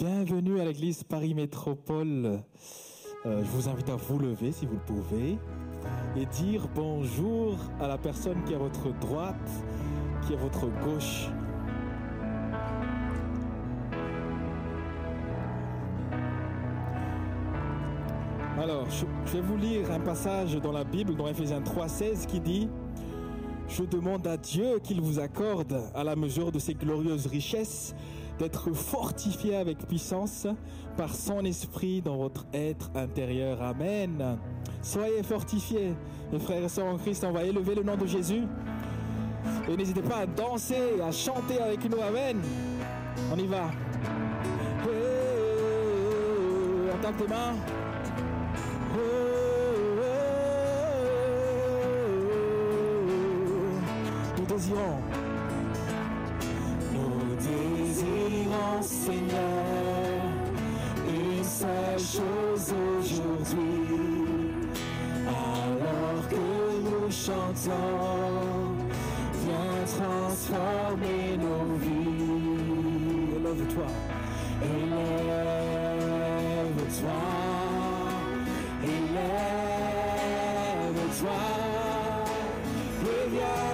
Bienvenue à l'église Paris Métropole. Euh, je vous invite à vous lever si vous le pouvez et dire bonjour à la personne qui est à votre droite, qui est à votre gauche. Alors, je je vais vous lire un passage dans la Bible, dans Ephésiens 3,16, qui dit Je demande à Dieu qu'il vous accorde, à la mesure de ses glorieuses richesses, d'être fortifié avec puissance par son esprit dans votre être intérieur. Amen. Soyez fortifiés, mes frères et sœurs en Christ. On va élever le nom de Jésus. Et n'hésitez pas à danser, à chanter avec nous. Amen. On y va. On tes mains. Nous désirons. Aujourd'hui. Alors que nous chantons, viens transformer nos vies. Élève-toi. Élève-toi, élève-toi, et viens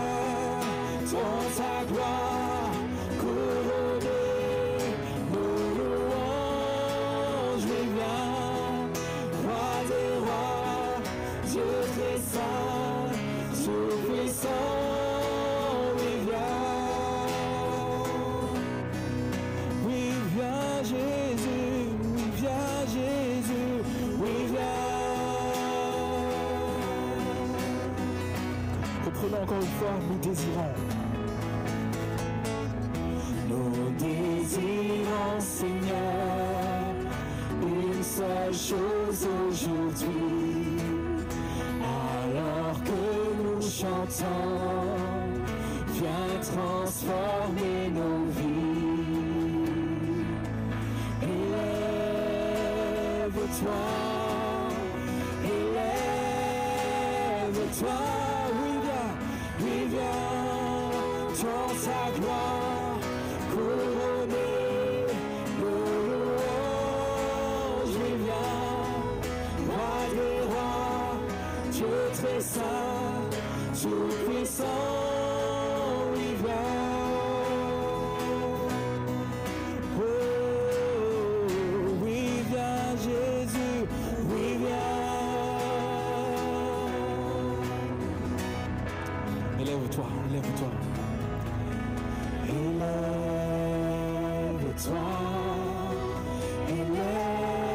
dans ta gloire couronner nos louanges, Encore une fois, nous désirons. Nous désirons, Seigneur, une seule chose aujourd'hui. Alors que nous chantons, viens transformer nos vies. Élève-toi, élève-toi, dans ta gloire, couronner nos louanges, oui viens, roi des rois, Dieu très saint, élève-toi, élève-toi,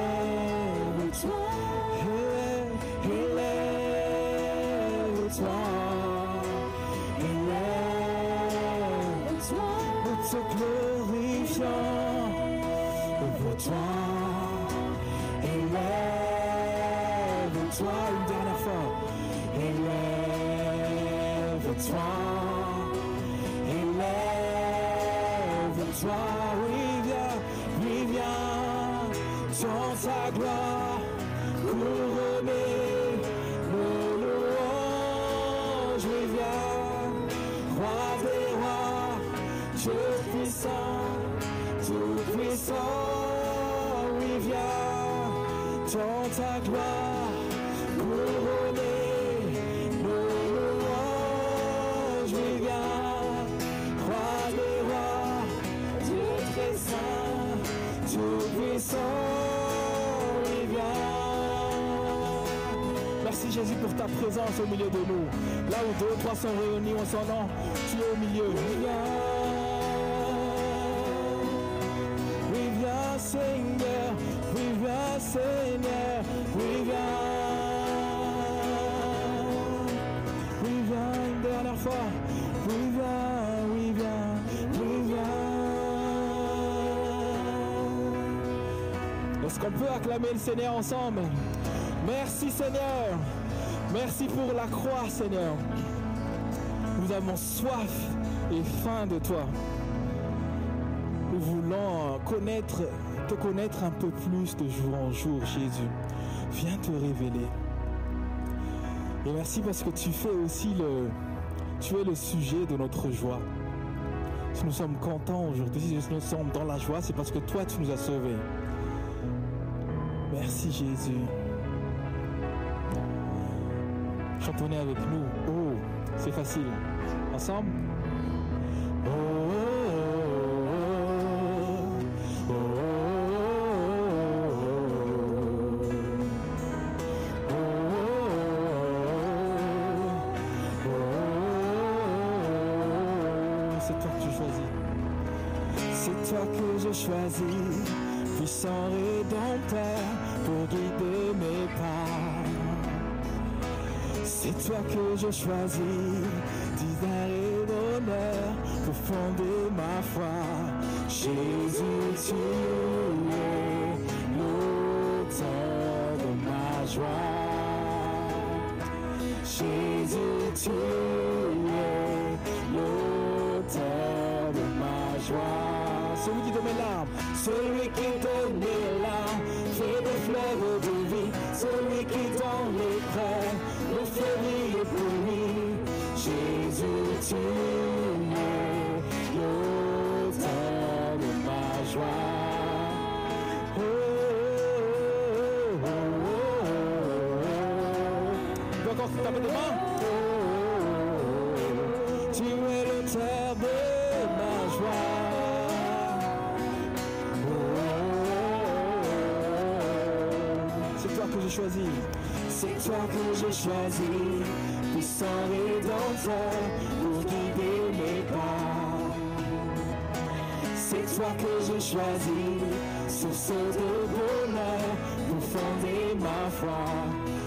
Oui, viens, oui, viens. Dans ta gloire, couronner nos louanges, viens, roi des rois, Dieu puissant, tout puissant, oui viens, dans ta gloire, couronner nos louanges, viens, roi des rois, Dieu très saint, tout puissant, Jésus pour ta présence au milieu de nous. Là où deux ou trois sont réunis en son nom, tu es au milieu. Oui, viens. Oui, viens Seigneur. Oui, viens Seigneur. Oui, viens. Oui, viens une dernière fois. Oui, viens. Oui, viens. Oui, viens. Est-ce qu'on peut acclamer le Seigneur ensemble? Merci Seigneur. Merci pour la croix Seigneur. Nous avons soif et faim de toi. Nous voulons te connaître un peu plus de jour en jour, Jésus. Viens te révéler. Et merci parce que tu fais aussi le, tu es le sujet de notre joie. Si nous sommes contents aujourd'hui, si nous sommes dans la joie, c'est parce que toi, tu nous as sauvés. Merci Jésus. Chantonnez avec nous. Oh, c'est facile. Ensemble je choisis, divin et d'honneur, pour fonder ma foi. Jésus, tu es l'auteur de ma joie. Jésus, tu es l'auteur de ma joie. Celui qui donne mes larmes, Celui qui donne Tu es l'auteur de ma joie. C'est toi que j'ai choisi. C'est toi que j'ai choisi, puissant rédempteur, pour guider mes pas. C'est toi que j'ai choisi, source de bonheur, pour fonder ma foi.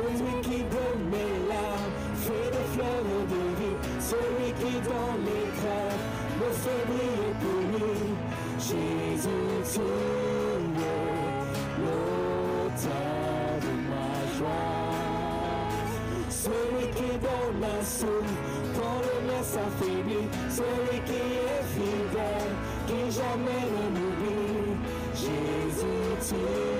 Celui, qui donne mes larmes, fait des fleurs de vie. Celui qui dans les crèves me fait briller pour lui. Jésus, tu l'auteur de ma joie. Celui qui donne la soupe quand le mien s'affaiblit. Celui qui est fidèle, qui jamais ne m'oublie. Jésus, tu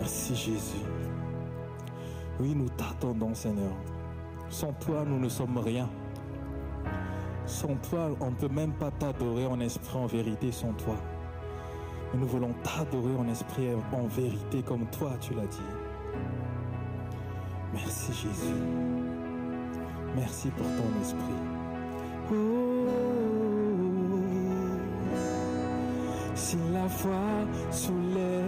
Merci Jésus. Oui, nous t'attendons Seigneur. Sans toi, nous ne sommes rien. Sans toi, on ne peut même pas t'adorer en esprit, en vérité, sans toi. Mais nous voulons t'adorer en esprit, en vérité, comme toi tu l'as dit. Merci Jésus. Merci pour ton esprit. Oh, si la foi soulève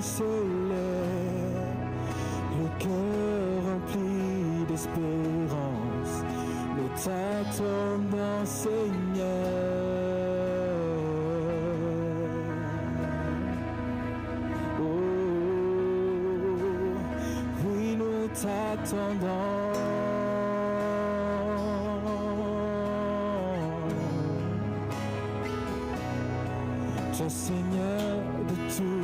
se lèvent, le cœur rempli d'espérance, nous t'attendons Seigneur. Oh, oui, nous t'attendons. Seigneur de toute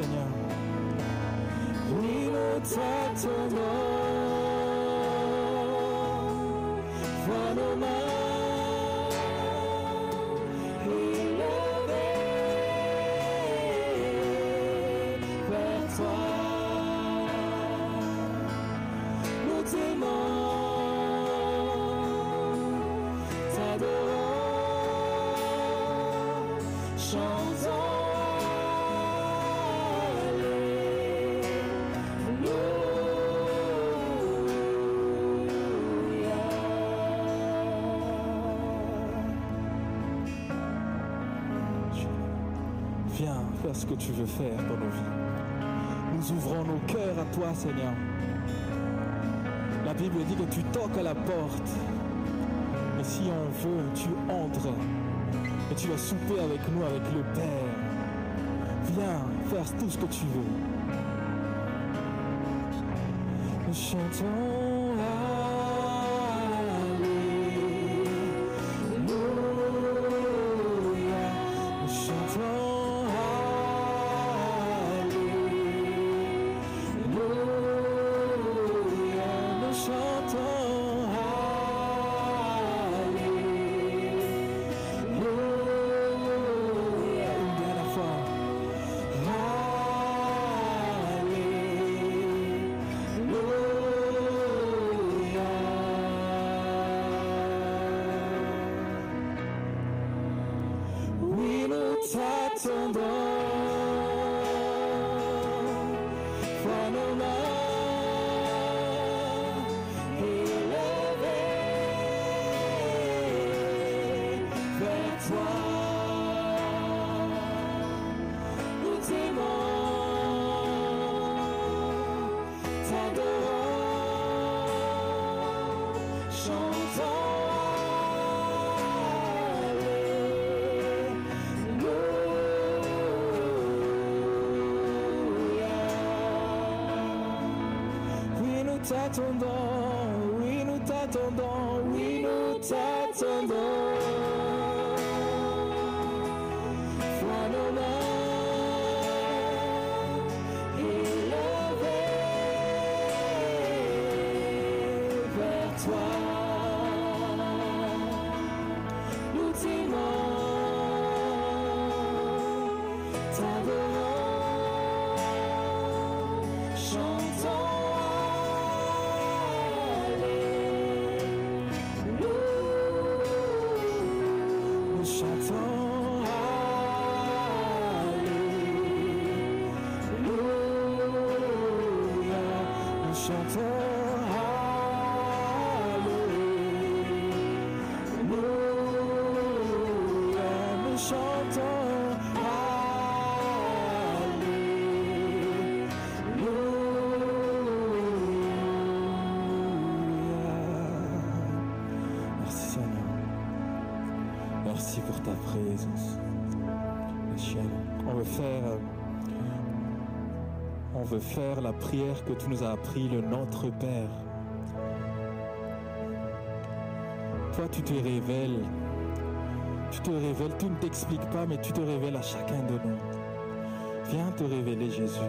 Seigneur. Oui, nous t'attendons. Vois nos toi. Nous t'aimons, chantons. Faire ce que tu veux faire dans nos vies. Nous ouvrons nos cœurs à toi, Seigneur. La Bible dit que tu toques à la porte. Et si on veut, tu entres. Et tu vas souper avec nous, avec le Père. Viens faire tout ce que tu veux. Nous chantons. T'attendons, oui, nous t'attendons, présence. On veut faire, euh, on veut faire la prière que tu nous as appris, le Notre Père. Toi, tu te révèles. Tu te révèles, tu ne t'expliques pas, mais tu te révèles à chacun de nous. Viens te révéler, Jésus.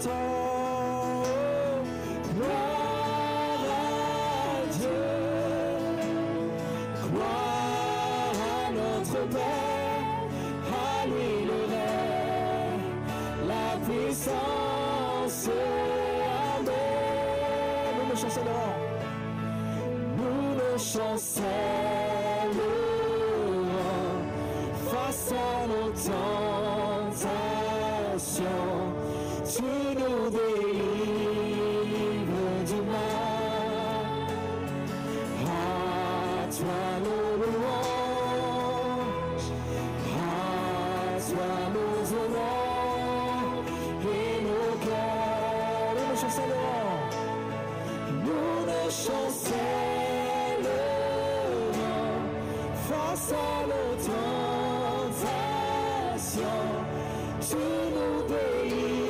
Croire à Dieu, croire à notre Père, à lui le rêve, la puissance de... Nous le chançons, nous le chançons, face à nos tensions. Tu nous délivres du mal. À toi, nous nous. À toi, nous honnons. Et nos cœurs, nous chancelons. Nous ne chancelons. Face à nos tentations, tu nous délivres.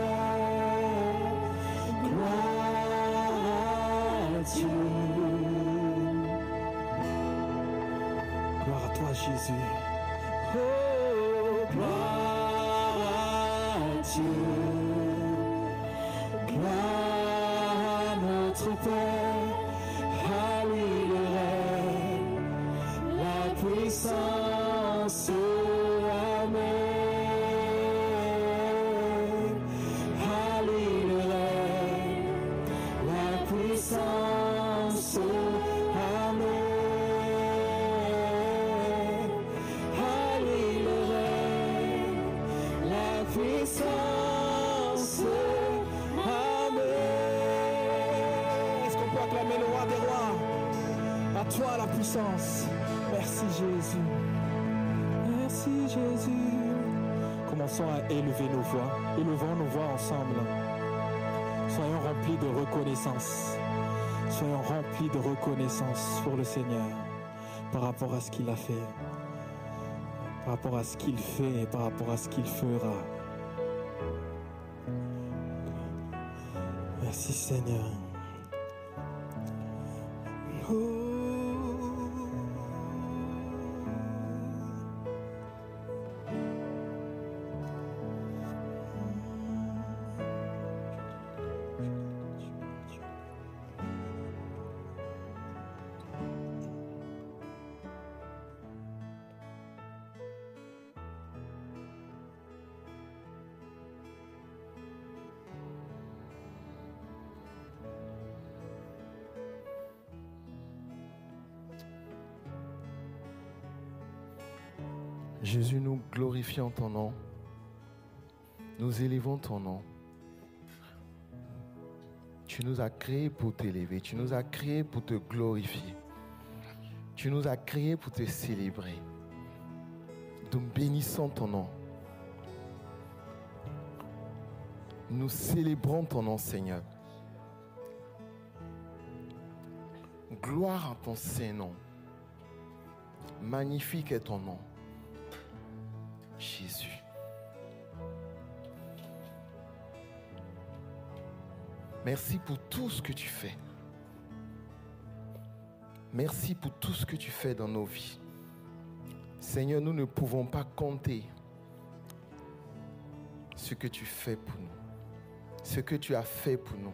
fascism. Merci Jésus. Merci Jésus. Commençons à élever nos voix. Élevons nos voix ensemble. Soyons remplis de reconnaissance. Soyons remplis de reconnaissance pour le Seigneur par rapport à ce qu'il a fait, par rapport à ce qu'il fait et par rapport à ce qu'il fera. Merci Seigneur. Jésus, nous glorifions ton nom. Nous élevons ton nom. Tu nous as créés pour t'élever. Tu nous as créés pour te glorifier. Tu nous as créés pour te célébrer. Nous bénissons ton nom. Nous célébrons ton nom, Seigneur. Gloire à ton Saint-Nom. Magnifique est ton nom. Jésus. Merci pour tout ce que tu fais. Merci pour tout ce que tu fais dans nos vies. Seigneur, nous ne pouvons pas compter ce que tu fais pour nous, ce que tu as fait pour nous.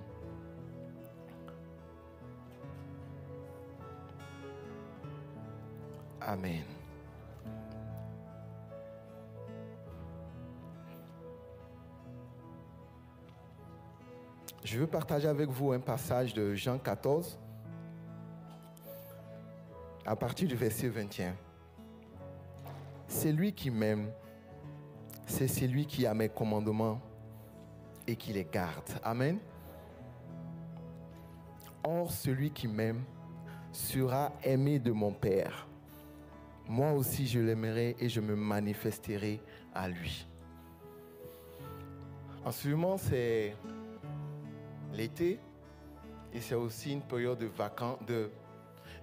Amen. Je veux partager avec vous un passage de Jean 14, à partir du verset 21. C'est lui qui m'aime, c'est celui qui a mes commandements et qui les garde. Amen. Or, celui qui m'aime sera aimé de mon Père. Moi aussi, je l'aimerai et je me manifesterai à lui. En ce c'est l'été et c'est aussi une période de vacances, de,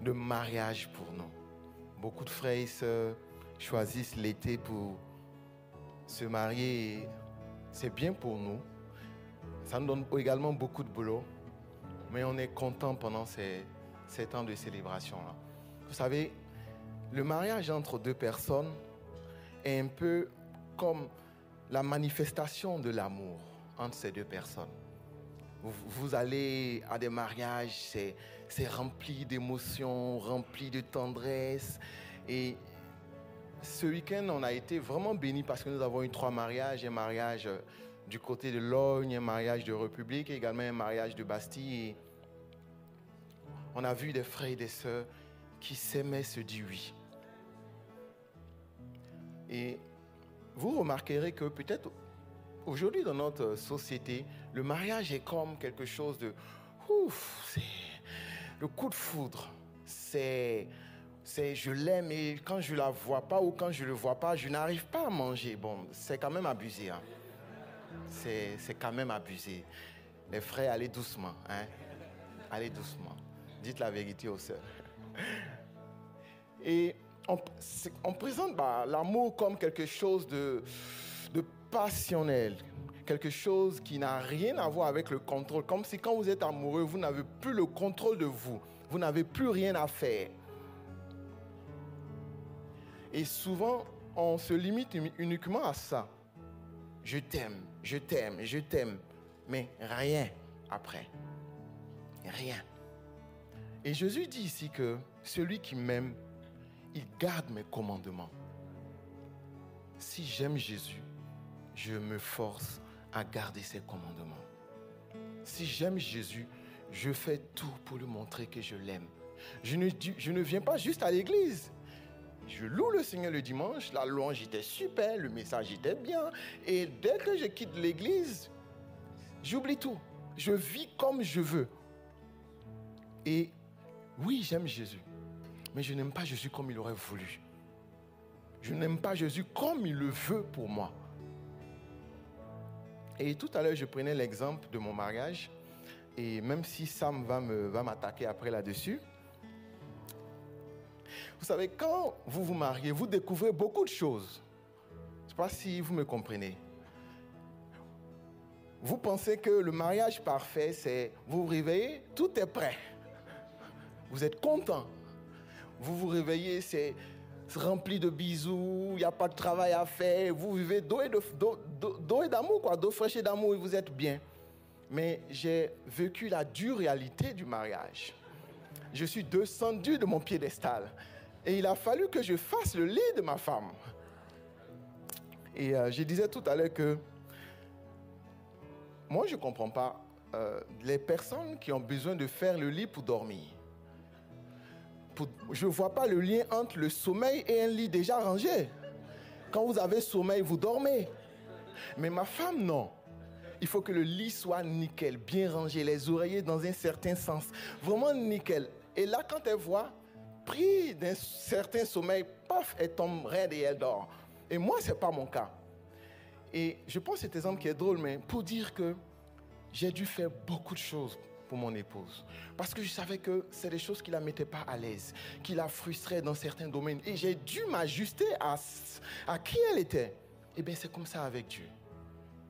de mariage pour nous. Beaucoup de frères et sœurs choisissent l'été pour se marier. C'est bien pour nous. Ça nous donne également beaucoup de boulot, mais on est content pendant ces, ces temps de célébration-là. Vous savez, le mariage entre deux personnes est un peu comme la manifestation de l'amour entre ces deux personnes. Vous, allez à des mariages, c'est, rempli d'émotions, rempli de tendresse. Et ce week-end, on a été vraiment bénis parce que nous avons eu trois mariages. Un mariage euh, du côté de Logne, un mariage de République, également un mariage de Bastille. Et on a vu des frères et des sœurs qui s'aimaient se dire oui. Et vous remarquerez que peut-être aujourd'hui dans notre société, le mariage est comme quelque chose de... Ouf, c'est le coup de foudre. C'est... C'est je l'aime et quand je la vois pas ou quand je le vois pas, je n'arrive pas à manger. Bon, c'est quand même abusé. Hein. C'est, quand même abusé. Les frères, allez doucement. Hein. Allez doucement. Dites la vérité aux sœurs. Et on présente bah, l'amour comme quelque chose de, de passionnel, quelque chose qui n'a rien à voir avec le contrôle. Comme si quand vous êtes amoureux, vous n'avez plus le contrôle de vous. Vous n'avez plus rien à faire. Et souvent, on se limite uni- uniquement à ça. Je t'aime, je t'aime, je t'aime. Mais rien après. Rien. Et Jésus dit ici que celui qui m'aime, il garde mes commandements. Si j'aime Jésus, je me force à garder ses commandements. Si j'aime Jésus, je fais tout pour lui montrer que je l'aime. Je ne, je ne viens pas juste à l'église. Je loue le Seigneur le dimanche, la louange était super, le message était bien. Et dès que je quitte l'église, j'oublie tout. Je vis comme je veux. Et oui, j'aime Jésus. mais je n'aime pas Jésus comme il aurait voulu. Je n'aime pas Jésus comme il le veut pour moi. Et tout à l'heure, je prenais l'exemple de mon mariage. Et même si Sam va, me, va m'attaquer après là-dessus, vous savez, quand vous vous mariez, vous découvrez beaucoup de choses. Je ne sais pas si vous me comprenez. Vous pensez que le mariage parfait, c'est vous vous réveillez, tout est prêt. Vous êtes content. Vous vous réveillez, c'est rempli de bisous, il n'y a pas de travail à faire, vous vivez d'eau et, d'amour, quoi, d'eau fraîche et d'amour et vous êtes bien. Mais j'ai vécu la dure réalité du mariage. Je suis descendu de mon piédestal et il a fallu que je fasse le lit de ma femme. Et euh, je disais tout à l'heure que moi, je ne comprends pas euh, les personnes qui ont besoin de faire le lit pour dormir je ne vois pas le lien entre le sommeil et un lit déjà rangé. Quand vous avez sommeil, vous dormez. Mais ma femme, non. Il faut que le lit soit nickel, bien rangé, les oreillers dans un certain sens. Vraiment nickel. Et là, quand elle voit, pris d'un certain sommeil, paf, elle tombe raide et elle dort. Et moi, ce n'est pas mon cas. Et je pense cet exemple qui est drôle, mais pour dire que j'ai dû faire beaucoup de choses pour mon épouse. Parce que je savais que c'est des choses qui la mettaient pas à l'aise, qui la frustraient dans certains domaines. Et j'ai dû m'ajuster à, à qui elle était. Eh bien, c'est comme ça avec Dieu.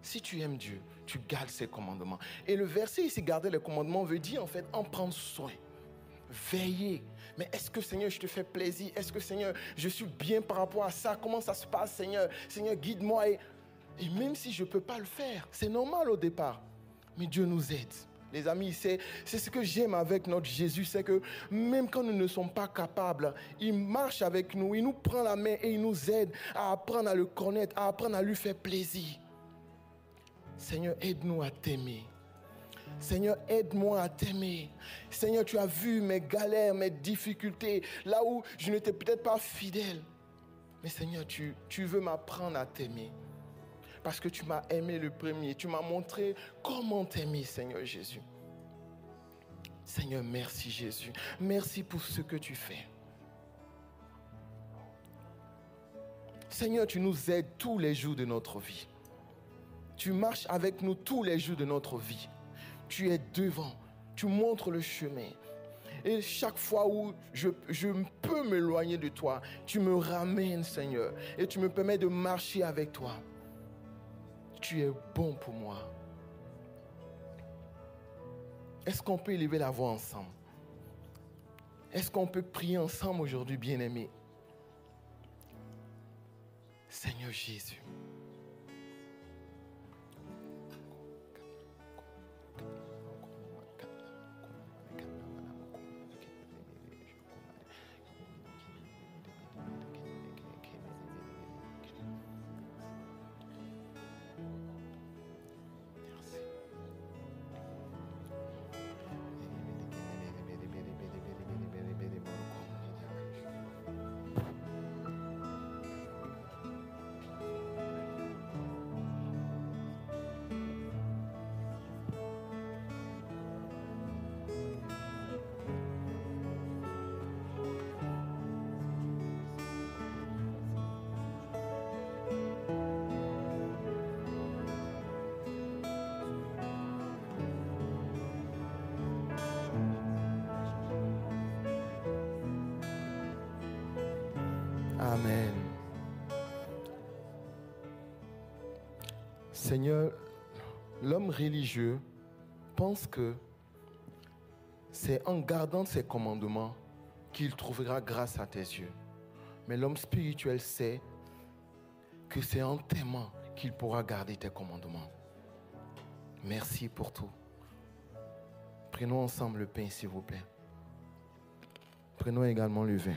Si tu aimes Dieu, tu gardes ses commandements. Et le verset ici, garder les commandements, veut dire en fait en prendre soin. Veiller. Mais est-ce que Seigneur, je te fais plaisir? Est-ce que Seigneur, je suis bien par rapport à ça? Comment ça se passe, Seigneur? Seigneur, guide-moi. Et, et même si je ne peux pas le faire, c'est normal au départ. Mais Dieu nous aide. Les amis, c'est, ce que j'aime avec notre Jésus, c'est que même quand nous ne sommes pas capables, il marche avec nous, il nous prend la main et il nous aide à apprendre à le connaître, à apprendre à lui faire plaisir. Seigneur, aide-nous à t'aimer. Seigneur, aide-moi à t'aimer. Seigneur, tu as vu mes galères, mes difficultés, là où je n'étais peut-être pas fidèle. Mais Seigneur, tu, tu veux m'apprendre à t'aimer parce que tu m'as aimé le premier. Tu m'as montré comment t'aimer, Seigneur Jésus. Seigneur, merci Jésus. Merci pour ce que tu fais. Seigneur, tu nous aides tous les jours de notre vie. Tu marches avec nous tous les jours de notre vie. Tu es devant. Tu montres le chemin. Et chaque fois où je, je peux m'éloigner de toi, tu me ramènes, Seigneur. Et tu me permets de marcher avec toi tu es bon pour moi. Est-ce qu'on peut élever la voix ensemble? Est-ce qu'on peut prier ensemble aujourd'hui, bien-aimés Seigneur Jésus. Seigneur, l'homme religieux pense que c'est en gardant ses commandements qu'il trouvera grâce à tes yeux. Mais l'homme spirituel sait que c'est en t'aimant qu'il pourra garder tes commandements. Merci pour tout. Prenons ensemble le pain, s'il vous plaît. Prenons également le vin.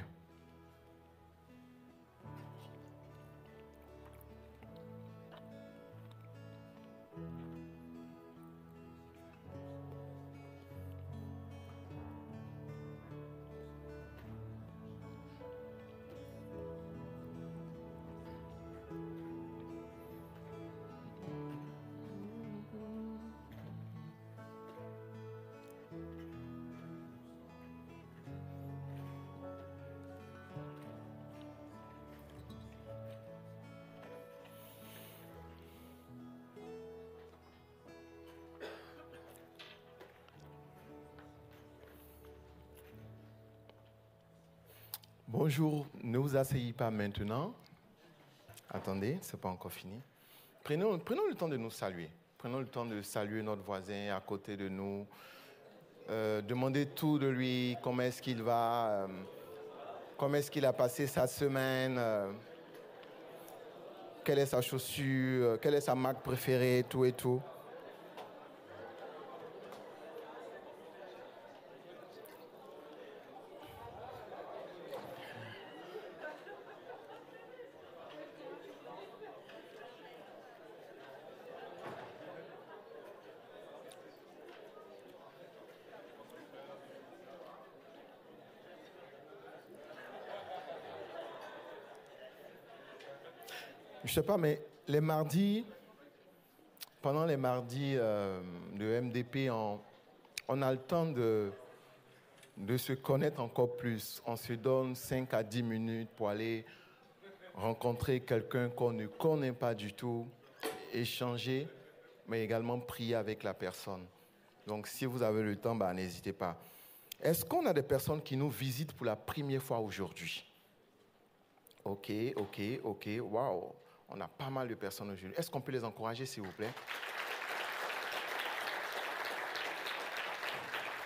Bonjour, ne vous asseyez pas maintenant. Attendez, ce n'est pas encore fini. Prenons, le temps de nous saluer. Prenons le temps de saluer notre voisin à côté de nous. Euh, demandez tout de lui, comment est-ce qu'il va, euh, comment est-ce qu'il a passé sa semaine, euh, quelle est sa chaussure, quelle est sa marque préférée, tout et tout. Sais pas, mais les mardis, pendant les mardis euh, de MDP, on, a le temps de, de se connaître encore plus. On se donne 5 à 10 minutes pour aller rencontrer quelqu'un qu'on ne connaît pas du tout, échanger, mais également prier avec la personne. Donc si vous avez le temps, bah, n'hésitez pas. Est-ce qu'on a des personnes qui nous visitent pour la première fois aujourd'hui? Ok, ok, ok, waouh. On a pas mal de personnes aujourd'hui. Est-ce qu'on peut les encourager, s'il vous plaît?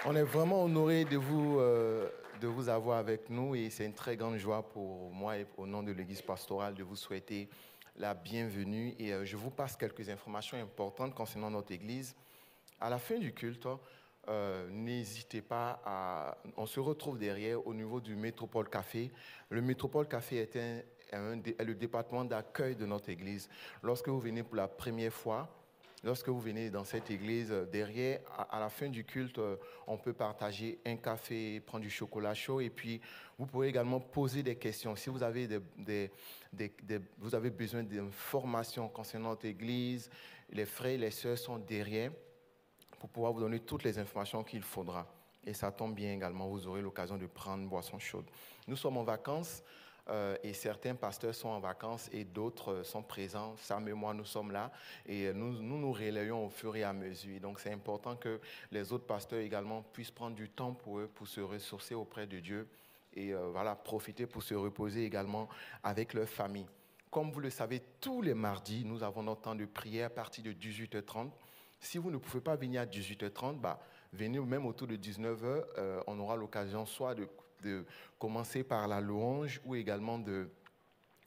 On est vraiment honoré de vous, euh, de vous avoir avec nous et c'est une très grande joie pour moi et au nom de l'Église pastorale de vous souhaiter la bienvenue. Et euh, je vous passe quelques informations importantes concernant notre Église. À la fin du culte, euh, n'hésitez pas à... On se retrouve derrière au niveau du Métropole Café. Le Métropole Café est un, est le département d'accueil de notre église. Lorsque vous venez pour la première fois, lorsque vous venez dans cette église, euh, derrière, à, la fin du culte, euh, on peut partager un café, prendre du chocolat chaud, et puis vous pouvez également poser des questions. Si vous avez, des, vous avez besoin d'informations concernant notre église, les frères et les sœurs sont derrière pour pouvoir vous donner toutes les informations qu'il faudra. Et ça tombe bien également, vous aurez l'occasion de prendre une boisson chaude. Nous sommes en vacances. Euh, et certains pasteurs sont en vacances et d'autres euh, sont présents. Sam et moi, nous sommes là et nous nous, nous relayons au fur et à mesure. Donc, c'est important que les autres pasteurs également puissent prendre du temps pour eux, pour se ressourcer auprès de Dieu et euh, voilà, profiter pour se reposer également avec leur famille. Comme vous le savez, tous les mardis, nous avons notre temps de prière à partir de 18h30. Si vous ne pouvez pas venir à 18h30, bah, venez même autour de 19h. on aura l'occasion soit de de commencer par la louange ou également de,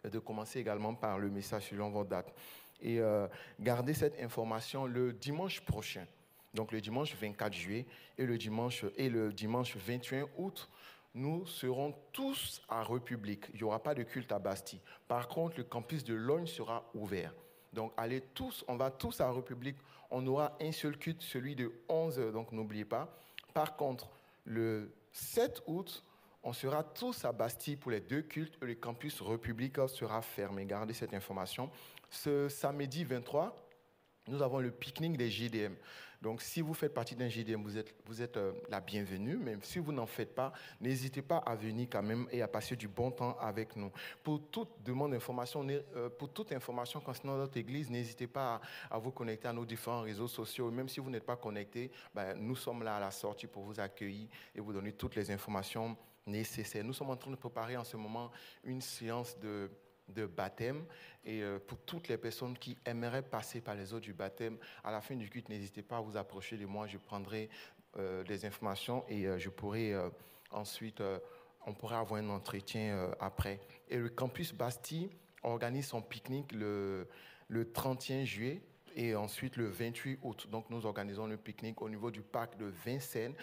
de commencer également par le message selon vos dates. Et euh, gardez cette information le dimanche prochain, donc le dimanche 24 juillet et le dimanche, et le dimanche 21 août, nous serons tous à République. Il n'y aura pas de culte à Bastille. Par contre, le campus de Logne sera ouvert. Donc, allez tous, on va tous à République. On aura un seul culte, celui de 11 heures, donc n'oubliez pas. Par contre, le 7 août, on sera tous à Bastille pour les deux cultes et le campus République sera fermé. Gardez cette information. Ce samedi 23, nous avons le pique-nique des JDM. Donc, si vous faites partie d'un JDM, vous êtes, vous êtes euh, la bienvenue. Même si vous n'en faites pas, n'hésitez pas à venir quand même et à passer du bon temps avec nous. Pour toute demande d'information, euh, pour toute information concernant notre Église, n'hésitez pas à, vous connecter à nos différents réseaux sociaux. Même si vous n'êtes pas connecté, ben, nous sommes là à la sortie pour vous accueillir et vous donner toutes les informations nécessaire. Nous sommes en train de préparer en ce moment une séance de, de baptême. Et euh, pour toutes les personnes qui aimeraient passer par les eaux du baptême, à la fin du culte, n'hésitez pas à vous approcher de moi. Je prendrai euh, des informations et euh, je pourrai ensuite, on pourra avoir un entretien après. Et le campus Bastille organise son pique-nique le, le 31 juillet et ensuite le 28 août. Donc nous organisons le pique-nique au niveau du parc de Vincennes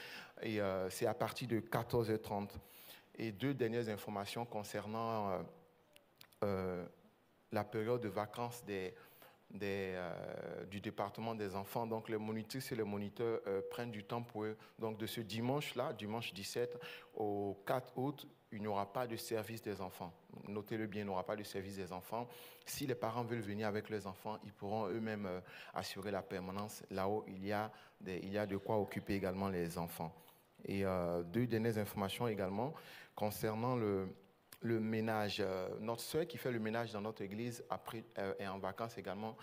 et c'est à partir de 14h30 et deux dernières informations concernant euh, euh, la période de vacances des, euh, du département des enfants. Donc les moniteurs et les moniteurs prennent du temps pour eux. Donc de ce dimanche-là, dimanche 17 au 4 août, il n'y aura pas de service des enfants. Notez-le bien, il n'y aura pas de service des enfants. Si les parents veulent venir avec leurs enfants, ils pourront eux-mêmes assurer la permanence. Là-haut, il, y a il y a de quoi occuper également les enfants. Et deux dernières informations également concernant le, le ménage. Euh, notre soeur qui fait le ménage dans notre église euh, est en vacances également.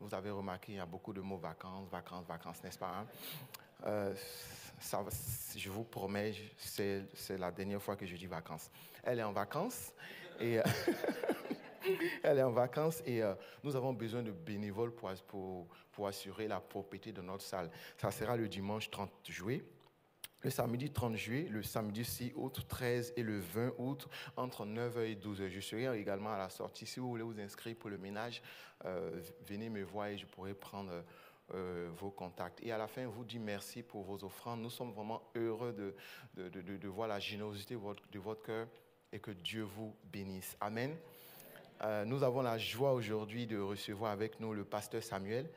Vous avez remarqué, il y a beaucoup de mots vacances, vacances, vacances, n'est-ce pas hein? Euh, je vous promets, c'est la dernière fois que je dis vacances. Elle est en vacances et elle est en vacances et euh, nous avons besoin de bénévoles pour, pour, pour assurer la propriété de notre salle. Ça sera le dimanche 30 juillet le samedi 30 juillet, le samedi 6 août, 13 et le 20 août, entre 9h et 12h. Je serai également à la sortie. Si vous voulez vous inscrire pour le ménage, euh, venez me voir et je pourrai prendre euh, vos contacts. Et à la fin, vous dis merci pour vos offrandes. Nous sommes vraiment heureux de, de, voir la générosité de votre, cœur et que Dieu vous bénisse. Amen. Euh, nous avons la joie aujourd'hui de recevoir avec nous le pasteur Samuel.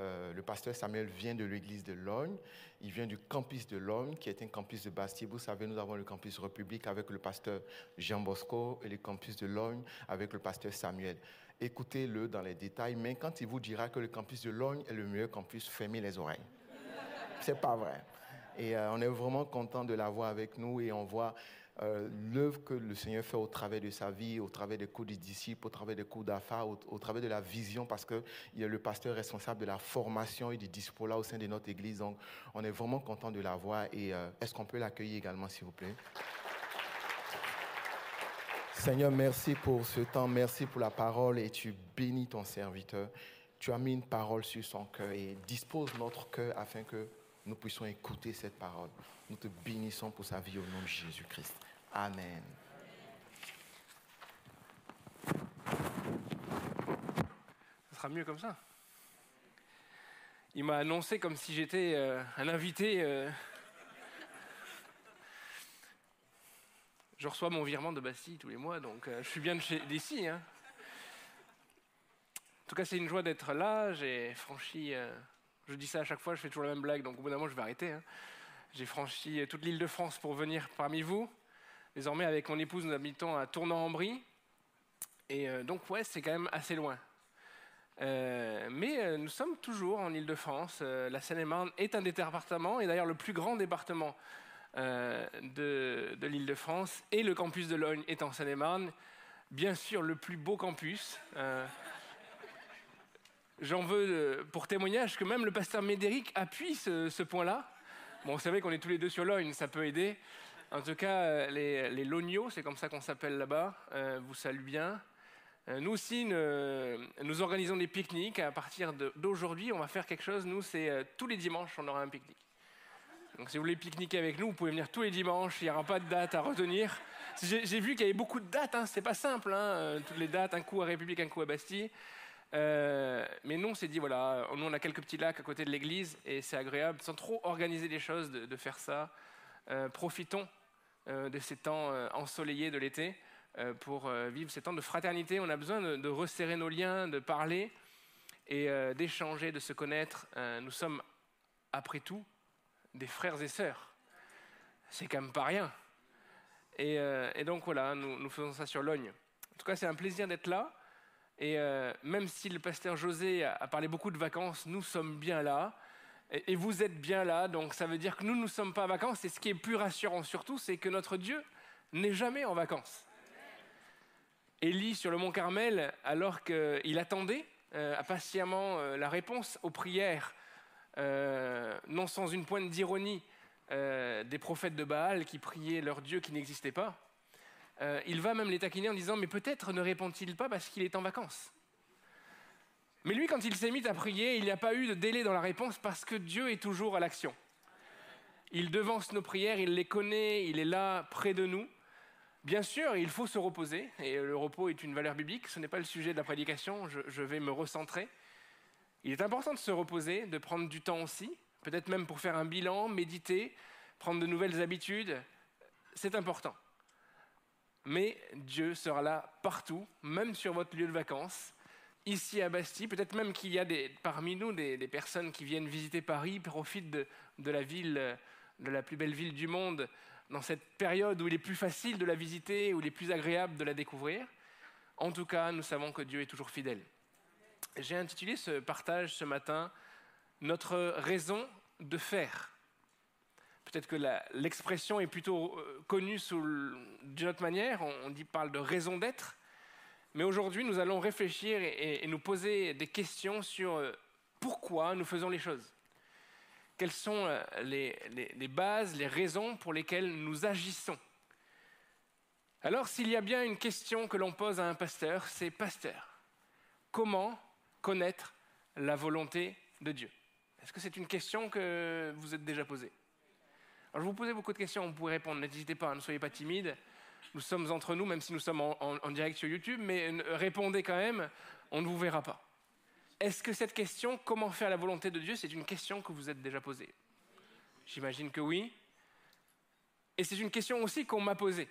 Euh, le pasteur Samuel vient de l'église de Logne. Il vient du campus de Logne, qui est un campus de Bastille. Vous savez, nous avons le campus République avec le pasteur Jean Bosco et le campus de Logne avec le pasteur Samuel. Écoutez-le dans les détails, mais quand il vous dira que le campus de Logne est le meilleur campus, fermez les oreilles. C'est pas vrai. Et euh, on est vraiment content de l'avoir avec nous et on voit euh, l'œuvre que le Seigneur fait au travers de sa vie, au travers des cours des disciples, au travers des cours d'affaires, au, travers de la vision, parce qu'il est le pasteur responsable de la formation et du discours là au sein de notre Église. Donc, on est vraiment content de l'avoir. Et euh, est-ce qu'on peut l'accueillir également, s'il vous plaît? Seigneur, merci pour ce temps, merci pour la parole et tu bénis ton serviteur. Tu as mis une parole sur son cœur et dispose notre cœur afin que nous puissions écouter cette parole. Nous te bénissons pour sa vie au nom de Jésus-Christ. Amen. Ce sera mieux comme ça. Il m'a annoncé comme si j'étais euh, un invité. Euh. Je reçois mon virement de Bastille tous les mois, donc euh, je suis bien d'ici. Hein. En tout cas, c'est une joie d'être là. J'ai franchi je dis ça à chaque fois, je fais toujours la même blague, donc au bout d'un moment, je vais arrêter. Hein. J'ai franchi toute l'île de France pour venir parmi vous. Désormais, avec mon épouse, nous habitons à Tournant-en-Brie. Et euh, donc, ouais, c'est quand même assez loin. Euh, mais euh, nous sommes toujours en île de France. la Seine-et-Marne est un des départements, et d'ailleurs le plus grand département de, de l'île de France. Et le campus de Logne est en Seine-et-Marne. Bien sûr, le plus beau campus. J'en veux euh, pour témoignage que même le pasteur Médéric appuie ce, point-là. Bon, vous savez qu'on est tous les deux sur Logne, ça peut aider. En tout cas, euh, les, les Lognos, c'est comme ça qu'on s'appelle là-bas, euh, vous saluent bien. nous aussi, nous, organisons des pique-niques. À partir d'aujourd'hui, on va faire quelque chose. Nous, c'est tous les dimanches, on aura un pique-nique. Donc, si vous voulez pique-niquer avec nous, vous pouvez venir tous les dimanches. Il n'y aura pas de date à retenir. J'ai vu qu'il y avait beaucoup de dates. Hein. C'est pas simple. Hein. Toutes les dates, un coup à République, un coup à Bastille. Euh, mais nous, on s'est dit, voilà, nous, on a quelques petits lacs à côté de l'église et c'est agréable, sans trop organiser les choses, de, faire ça. Euh, profitons euh, de ces temps ensoleillés de l'été pour vivre ces temps de fraternité. On a besoin de, resserrer nos liens, de parler et d'échanger, de se connaître. nous sommes, après tout, des frères et sœurs. C'est quand même pas rien. Et, donc voilà, nous, nous faisons ça sur Logne. En tout cas, c'est un plaisir d'être là. Et euh, même si le pasteur José a, parlé beaucoup de vacances, nous sommes bien là. Et, vous êtes bien là, donc ça veut dire que nous ne sommes pas en vacances. Et ce qui est plus rassurant surtout, c'est que notre Dieu n'est jamais en vacances. Élie sur le mont Carmel, alors qu'il attendait euh, impatiemment euh, la réponse aux prières, non sans une pointe d'ironie, des prophètes de Baal qui priaient leur Dieu qui n'existait pas, euh, il va même les taquiner en disant Mais peut-être ne répond-il pas parce qu'il est en vacances. Mais lui, quand il s'est mis à prier, il n'y a pas eu de délai dans la réponse parce que Dieu est toujours à l'action. Il devance nos prières, il les connaît, il est là près de nous. Bien sûr, il faut se reposer, et le repos est une valeur biblique, ce n'est pas le sujet de la prédication, je vais me recentrer. Il est important de se reposer, de prendre du temps aussi, peut-être même pour faire un bilan, méditer, prendre de nouvelles habitudes, c'est important mais Dieu sera là partout, même sur votre lieu de vacances, ici à Bastille. Peut-être même qu'il y a parmi nous des, personnes qui viennent visiter Paris, profitent de, la ville, de la plus belle ville du monde, dans cette période où il est plus facile de la visiter, où il est plus agréable de la découvrir. En tout cas, nous savons que Dieu est toujours fidèle. J'ai intitulé ce partage ce matin Notre raison de faire. Peut-être que l'expression est plutôt euh, connue d'une autre manière, on, parle de raison d'être. Mais aujourd'hui, nous allons réfléchir et, nous poser des questions sur euh, pourquoi nous faisons les choses. Quelles sont euh, les bases, les raisons pour lesquelles nous agissons? Alors s'il y a bien une question que l'on pose à un pasteur, c'est pasteur, comment connaître la volonté de Dieu Est-ce que c'est une question que vous êtes déjà posée? Alors je vous posais beaucoup de questions, vous pouvez répondre, n'hésitez pas, ne soyez pas timide. Nous sommes entre nous, même si nous sommes en, direct sur YouTube, mais répondez quand même, on ne vous verra pas. Est-ce que cette question, comment faire la volonté de Dieu, c'est une question que vous êtes déjà posée? J'imagine que oui. Et c'est une question aussi qu'on m'a posée.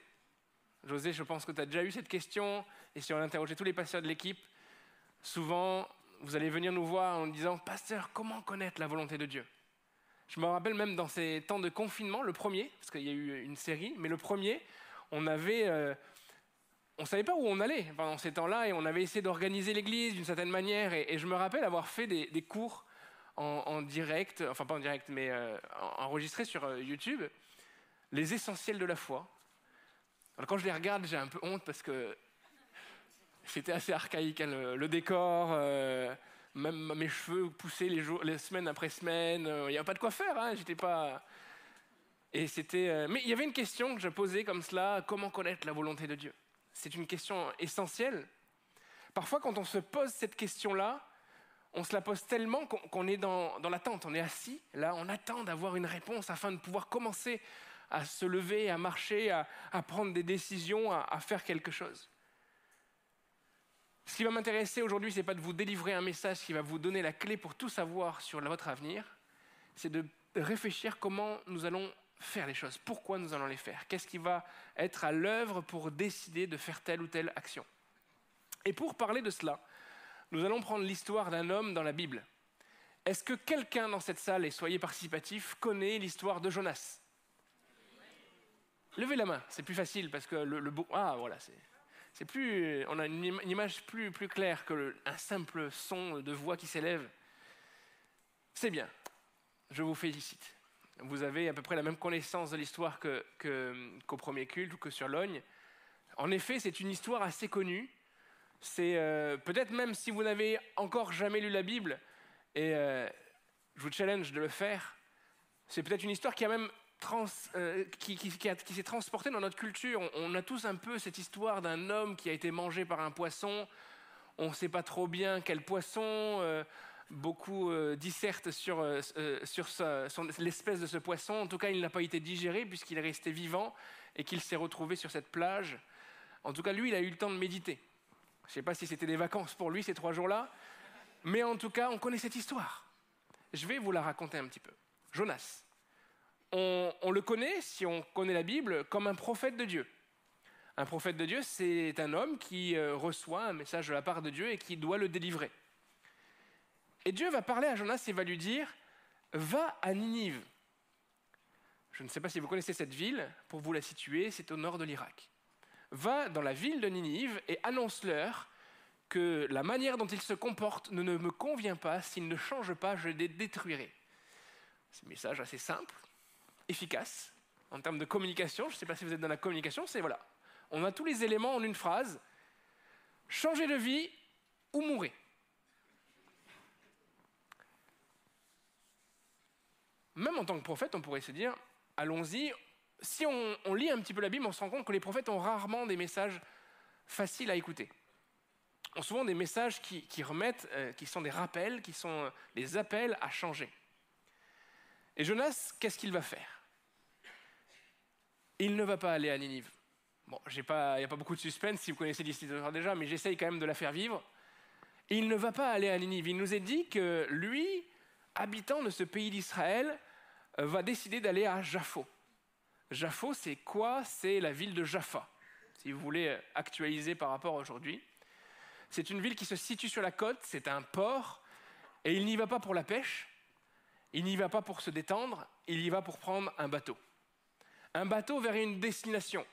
José, je pense que tu as déjà eu cette question, et si on interrogeait tous les pasteurs de l'équipe, souvent, vous allez venir nous voir en disant, Pasteur, comment connaître la volonté de Dieu? Je me rappelle même dans ces temps de confinement, le premier, parce qu'il y a eu une série, mais le premier, on. Euh, ne savait pas où on allait pendant ces temps-là et on avait essayé d'organiser l'église d'une certaine manière. Et, je me rappelle avoir fait des, cours en, direct, enfin pas en direct, mais euh, enregistrés sur euh, YouTube, les essentiels de la foi. Alors quand je les regarde, j'ai un peu honte parce que c'était assez archaïque, hein, le, décor, même mes cheveux poussaient les, jours, les semaines après semaine. Il n'y avait pas de quoi faire, hein, j'étais pas. Et c'était. mais il y avait une question que je posais comme cela comment connaître la volonté de Dieu? C'est une question essentielle. Parfois, quand on se pose cette question-là, on se la pose tellement qu'on est dans, l'attente. On est assis, là, on attend d'avoir une réponse afin de pouvoir commencer à se lever, à marcher, à, prendre des décisions, à, faire quelque chose. Ce qui va m'intéresser aujourd'hui, ce n'est pas de vous délivrer un message qui va vous donner la clé pour tout savoir sur votre avenir, c'est de réfléchir comment nous allons faire les choses, pourquoi nous allons les faire, qu'est-ce qui va être à l'œuvre pour décider de faire telle ou telle action. Et pour parler de cela, nous allons prendre l'histoire d'un homme dans la Bible. Est-ce que quelqu'un dans cette salle, et soyez participatif, connaît l'histoire de Jonas? Levez la main, c'est plus facile parce que le, beau. Ah voilà, c'est plus. On a une, image plus, plus claire que un simple son de voix qui s'élève. C'est bien, je vous félicite vous avez à peu près la même connaissance de l'histoire qu'au premier culte ou que sur Logne. En effet, c'est une histoire assez connue. C'est euh, peut-être même si vous n'avez encore jamais lu la Bible, et euh, je vous challenge de le faire, c'est peut-être une histoire qui a même euh, qui, s'est transportée dans notre culture. On, a tous un peu cette histoire d'un homme qui a été mangé par un poisson. On ne sait pas trop bien quel poisson beaucoup euh, dissertent sur, euh, euh, sur l'espèce de ce poisson. En tout cas, il n'a pas été digéré puisqu'il est resté vivant et qu'il s'est retrouvé sur cette plage. En tout cas, lui, il a eu le temps de méditer. Je ne sais pas si c'était des vacances pour lui ces trois jours-là, mais en tout cas, on connaît cette histoire. Je vais vous la raconter un petit peu. Jonas. On, le connaît, si on connaît la Bible, comme un prophète de Dieu. Un prophète de Dieu, c'est un homme qui reçoit un message de la part de Dieu et qui doit le délivrer. Et Dieu va parler à Jonas et va lui dire, va à Ninive. Je ne sais pas si vous connaissez cette ville, pour vous la situer, c'est au nord de l'Irak. Va dans la ville de Ninive et annonce-leur que la manière dont ils se comportent ne, me convient pas, s'ils ne changent pas, je les détruirai. C'est un message assez simple, efficace, en termes de communication. Je ne sais pas si vous êtes dans la communication, c'est voilà. On a tous les éléments en une phrase. Changer de vie ou mourir. même en tant que prophète, on pourrait se dire, allons-y, si on, lit un petit peu la Bible, on se rend compte que les prophètes ont rarement des messages faciles à écouter. Ont souvent des messages qui, remettent, euh, qui sont des rappels, qui sont des appels à changer. Et Jonas, qu'est-ce qu'il va faire? Il ne va pas aller à Ninive. Bon, il n'y a pas beaucoup de suspense si vous connaissez l'histoire déjà, mais j'essaye quand même de la faire vivre. Il ne va pas aller à Ninive. Il nous est dit que lui, habitant de ce pays d'Israël, euh, va décider d'aller à Jaffo. Jaffo, c'est quoi? C'est la ville de Jaffa, si vous voulez euh, actualiser par rapport à aujourd'hui. C'est une ville qui se situe sur la côte, c'est un port, et il n'y va pas pour la pêche, il n'y va pas pour se détendre, il y va pour prendre un bateau. Un bateau vers une destination.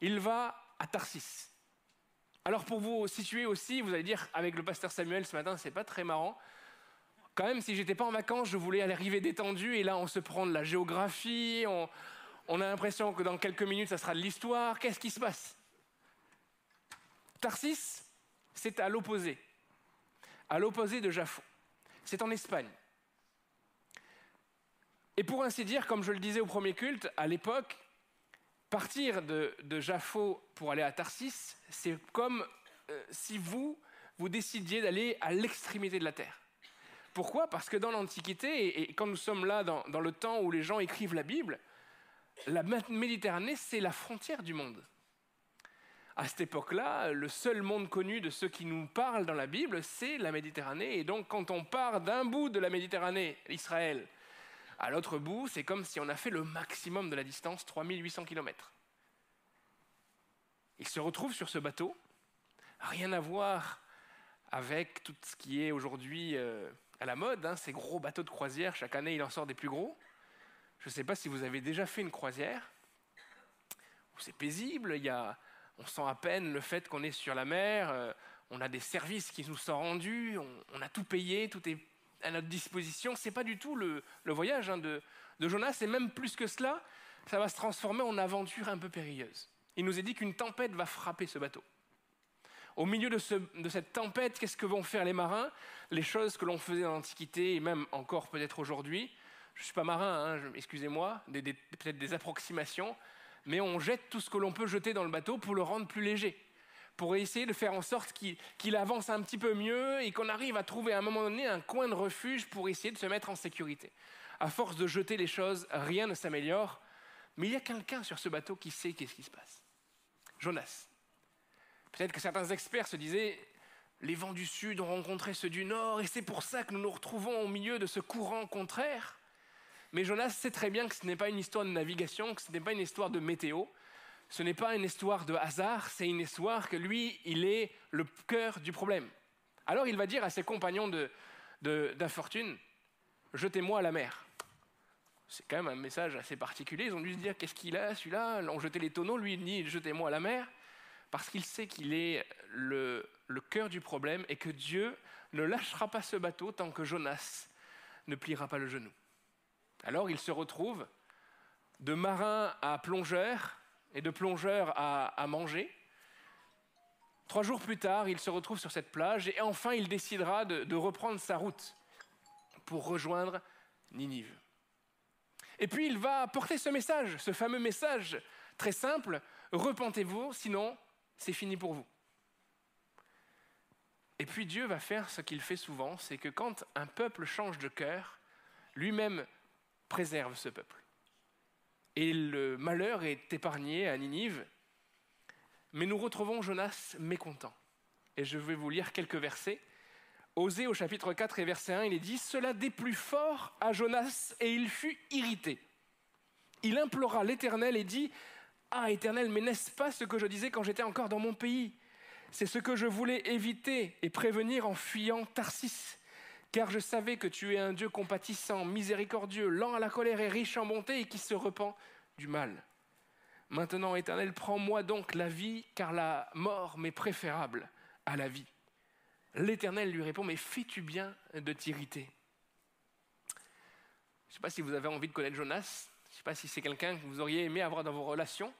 Il va à Tarsis. Alors pour vous situer aussi, vous allez dire avec le pasteur Samuel ce matin, c'est pas très marrant, quand même, si j'étais pas en vacances, je voulais arriver détendu, et là, on se prend de la géographie, on, a l'impression que dans quelques minutes, ça sera de l'histoire. Qu'est-ce qui se passe? Tarsis, c'est à l'opposé, à l'opposé de Jaffo. C'est en Espagne. Et pour ainsi dire, comme je le disais au premier culte, à l'époque, partir de, de Jaffo pour aller à Tarsis, c'est comme euh, si vous, vous décidiez d'aller à l'extrémité de la terre. Pourquoi? Parce que dans l'Antiquité, et, quand nous sommes là dans, dans le temps où les gens écrivent la Bible, la Méditerranée, c'est la frontière du monde. À cette époque-là, le seul monde connu de ceux qui nous parlent dans la Bible, c'est la Méditerranée. Et donc, quand on part d'un bout de la Méditerranée, Israël, à l'autre bout, c'est comme si on a fait le maximum de la distance, 3800 km. Il se retrouve sur ce bateau, rien à voir avec tout ce qui est aujourd'hui euh, à la mode, hein, ces gros bateaux de croisière, chaque année il en sort des plus gros. Je ne sais pas si vous avez déjà fait une croisière, c'est paisible, il y a, on sent à peine le fait qu'on est sur la mer, euh, on a des services qui nous sont rendus, on, a tout payé, tout est à notre disposition. C'est pas du tout le, voyage hein, de, Jonas, et même plus que cela, ça va se transformer en aventure un peu périlleuse. Il nous est dit qu'une tempête va frapper ce bateau. Au milieu de, cette tempête, qu'est-ce que vont faire les marins? Les choses que l'on faisait dans l'Antiquité et même encore peut-être aujourd'hui. Je ne suis pas marin, hein, excusez-moi, peut-être des approximations, mais on jette tout ce que l'on peut jeter dans le bateau pour le rendre plus léger, pour essayer de faire en sorte qu'il avance un petit peu mieux et qu'on arrive à trouver à un moment donné un coin de refuge pour essayer de se mettre en sécurité. À force de jeter les choses, rien ne s'améliore, mais il y a quelqu'un sur ce bateau qui sait qu'est-ce qui se passe. Jonas. Peut-être que certains experts se disaient, les vents du sud ont rencontré ceux du nord, et c'est pour ça que nous nous retrouvons au milieu de ce courant contraire. Mais Jonas sait très bien que ce n'est pas une histoire de navigation, que ce n'est pas une histoire de météo, ce n'est pas une histoire de hasard, c'est une histoire que lui, il est le cœur du problème. Alors il va dire à ses compagnons d'infortune, jetez-moi à la mer. C'est quand même un message assez particulier. Ils ont dû se dire, qu'est-ce qu'il a, celui-là? On jeté les tonneaux, lui, il dit, jetez-moi à la mer, parce qu'il sait qu'il est le, le cœur du problème et que Dieu ne lâchera pas ce bateau tant que Jonas ne pliera pas le genou. Alors il se retrouve de marin à plongeur et de plongeur à, manger. Trois jours plus tard, il se retrouve sur cette plage et enfin il décidera de, de reprendre sa route pour rejoindre Ninive. Et puis il va porter ce message, ce fameux message très simple, repentez-vous, sinon c'est fini pour vous. Et puis Dieu va faire ce qu'il fait souvent, c'est que quand un peuple change de cœur, lui-même préserve ce peuple. Et le malheur est épargné à Ninive, mais nous retrouvons Jonas mécontent. Et je vais vous lire quelques versets. Osée au chapitre 4 et verset 1, il est dit Cela déplut fort à Jonas et il fut irrité. Il implora l'Éternel et dit Ah, Éternel, mais n'est-ce pas ce que je disais quand j'étais encore dans mon pays? C'est ce que je voulais éviter et prévenir en fuyant Tarsis car je savais que tu es un Dieu compatissant, miséricordieux, lent à la colère et riche en bonté et qui se repent du mal. Maintenant, Éternel, prends-moi donc la vie, car la mort m'est préférable à la vie. L'Éternel lui répond, mais fais-tu bien de t'irriter? Je ne sais pas si vous avez envie de connaître Jonas, je ne sais pas si c'est quelqu'un que vous auriez aimé avoir dans vos relations,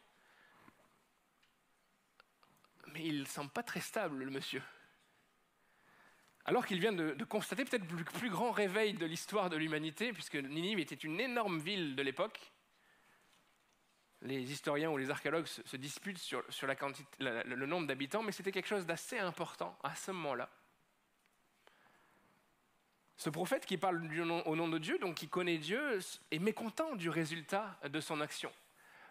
mais il ne semble pas très stable, le monsieur alors qu'il vient de, constater peut-être le plus grand réveil de l'histoire de l'humanité, puisque Ninive était une énorme ville de l'époque. Les historiens ou les archéologues se, disputent sur, le nombre d'habitants, mais c'était quelque chose d'assez important à ce moment-là. Ce prophète qui parle au nom de Dieu, donc qui connaît Dieu, est mécontent du résultat de son action,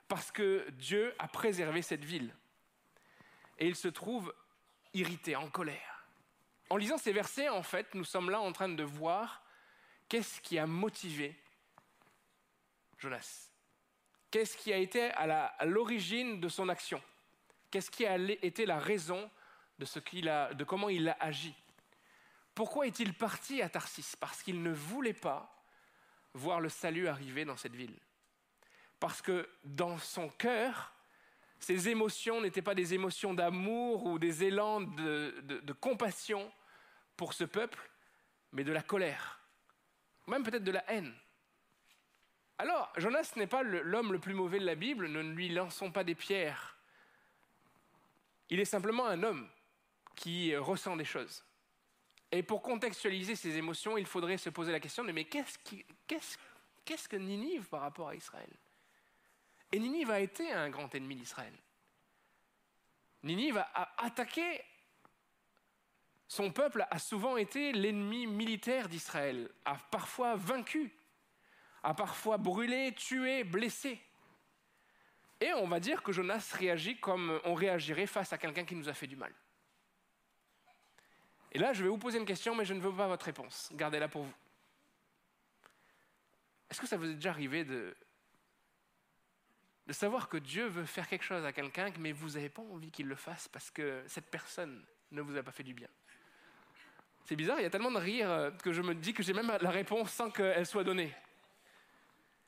parce que Dieu a préservé cette ville. Et il se trouve irrité, en colère. En lisant ces versets, en fait, nous sommes là en train de voir qu'est-ce qui a motivé Jonas. Qu'est-ce qui a été à l'origine de son action? Qu'est-ce qui a été la raison de, comment il a agi? Pourquoi est-il parti à Tarsis? Parce qu'il ne voulait pas voir le salut arriver dans cette ville. Parce que dans son cœur, ses émotions n'étaient pas des émotions d'amour ou des élans de, compassion pour ce peuple, mais de la colère, même peut-être de la haine. Alors, Jonas n'est pas l'homme le plus mauvais de la Bible, ne lui lançons pas des pierres. Il est simplement un homme qui ressent des choses. Et pour contextualiser ses émotions, il faudrait se poser la question de mais qu'est-ce Qu'est-ce que Ninive par rapport à Israël? Et Ninive a été un grand ennemi d'Israël. Ninive a attaqué son peuple a souvent été l'ennemi militaire d'Israël, a parfois vaincu, a parfois brûlé, tué, blessé. Et on va dire que Jonas réagit comme on réagirait face à quelqu'un qui nous a fait du mal. Et là, je vais vous poser une question, mais je ne veux pas votre réponse. Gardez-la pour vous. Est-ce que ça vous est déjà arrivé de, de savoir que Dieu veut faire quelque chose à quelqu'un, mais vous n'avez pas envie qu'il le fasse parce que cette personne ne vous a pas fait du bien c'est bizarre, il y a tellement de rire euh, que je me dis que j'ai même la réponse sans qu'elle soit donnée.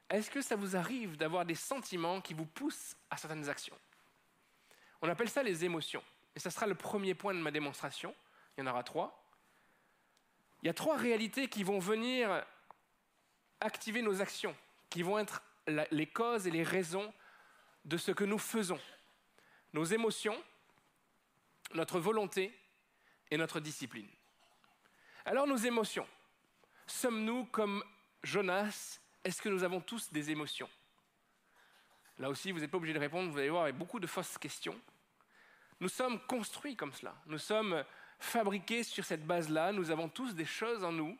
Est-ce que ça vous arrive d'avoir des sentiments qui vous poussent à certaines actions? On appelle ça les émotions. Et ça sera le premier point de ma démonstration. Il y en aura trois. Il y a trois réalités qui vont venir activer nos actions, qui vont être les causes et les raisons de ce que nous faisons. Nos émotions, notre volonté et notre discipline. Alors nos émotions. Sommes-nous comme Jonas? Est-ce que nous avons tous des émotions? Là aussi, vous n'êtes pas obligé de répondre, vous allez voir avec beaucoup de fausses questions. Nous sommes construits comme cela. Nous sommes fabriqués sur cette base-là. Nous avons tous des choses en nous.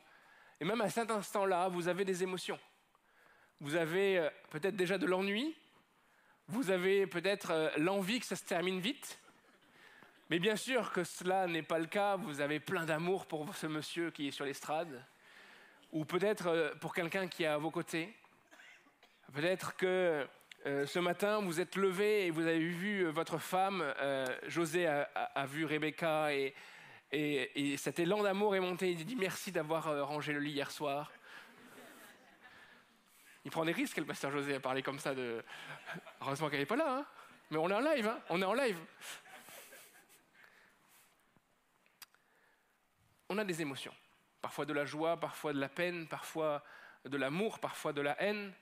Et même à cet instant-là, vous avez des émotions. Vous avez euh, peut-être déjà de l'ennui. Vous avez peut-être euh, l'envie que ça se termine vite. Mais bien sûr que cela n'est pas le cas. Vous avez plein d'amour pour ce monsieur qui est sur l'estrade. Ou peut-être euh, pour quelqu'un qui est à vos côtés. Peut-être que euh, ce matin, vous êtes levé et vous avez vu votre femme. José a, vu Rebecca et, cet élan d'amour est monté. Il dit merci d'avoir rangé le lit hier soir. Il prend des risques, le pasteur José, à parler comme ça. Heureusement qu'elle n'est pas là, hein. Mais on est en live, hein on est en live. on a des émotions. Parfois de la joie, parfois de la peine, parfois de l'amour, parfois de la haine.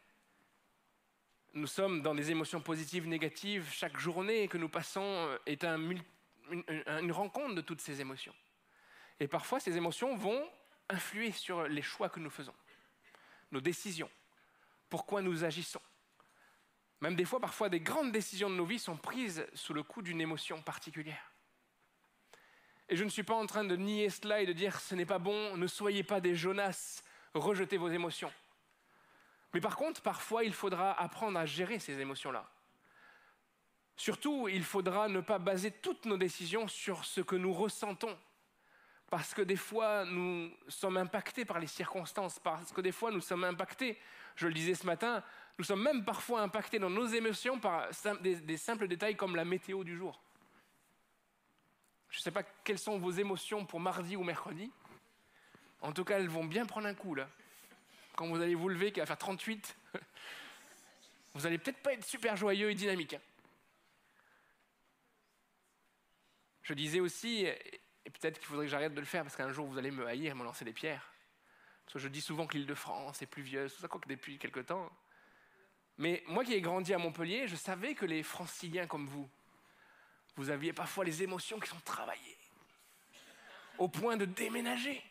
Nous sommes dans des émotions positives, négatives. Chaque journée que nous passons est une, rencontre de toutes ces émotions. Et parfois, ces émotions vont influer sur les choix que nous faisons, nos décisions, pourquoi nous agissons. Même des fois, parfois, des grandes décisions de nos vies sont prises sous le coup d'une émotion particulière. Et je ne suis pas en train de nier cela et de dire ce n'est pas bon, ne soyez pas des Jonas, rejetez vos émotions. Mais par contre, parfois, il faudra apprendre à gérer ces émotions-là. Surtout, il faudra ne pas baser toutes nos décisions sur ce que nous ressentons. Parce que des fois, nous sommes impactés par les circonstances, parce que des fois, nous sommes impactés, je le disais ce matin, nous sommes même parfois impactés dans nos émotions par des, simples détails comme la météo du jour. Je ne sais pas quelles sont vos émotions pour mardi ou mercredi. En tout cas, elles vont bien prendre un coup là. Quand vous allez vous lever, qui va faire 38, vous n'allez peut-être pas être super joyeux et dynamique. Hein. Je disais aussi, et peut-être qu'il faudrait que j'arrête de le faire parce qu'un jour vous allez me haïr et me lancer des pierres. Je dis souvent que l'île de France est pluvieuse, tout ça, quoi que depuis quelque temps. Mais moi qui ai grandi à Montpellier, je savais que les franciliens comme vous, vous aviez parfois les émotions qui sont travaillées, au point de déménager.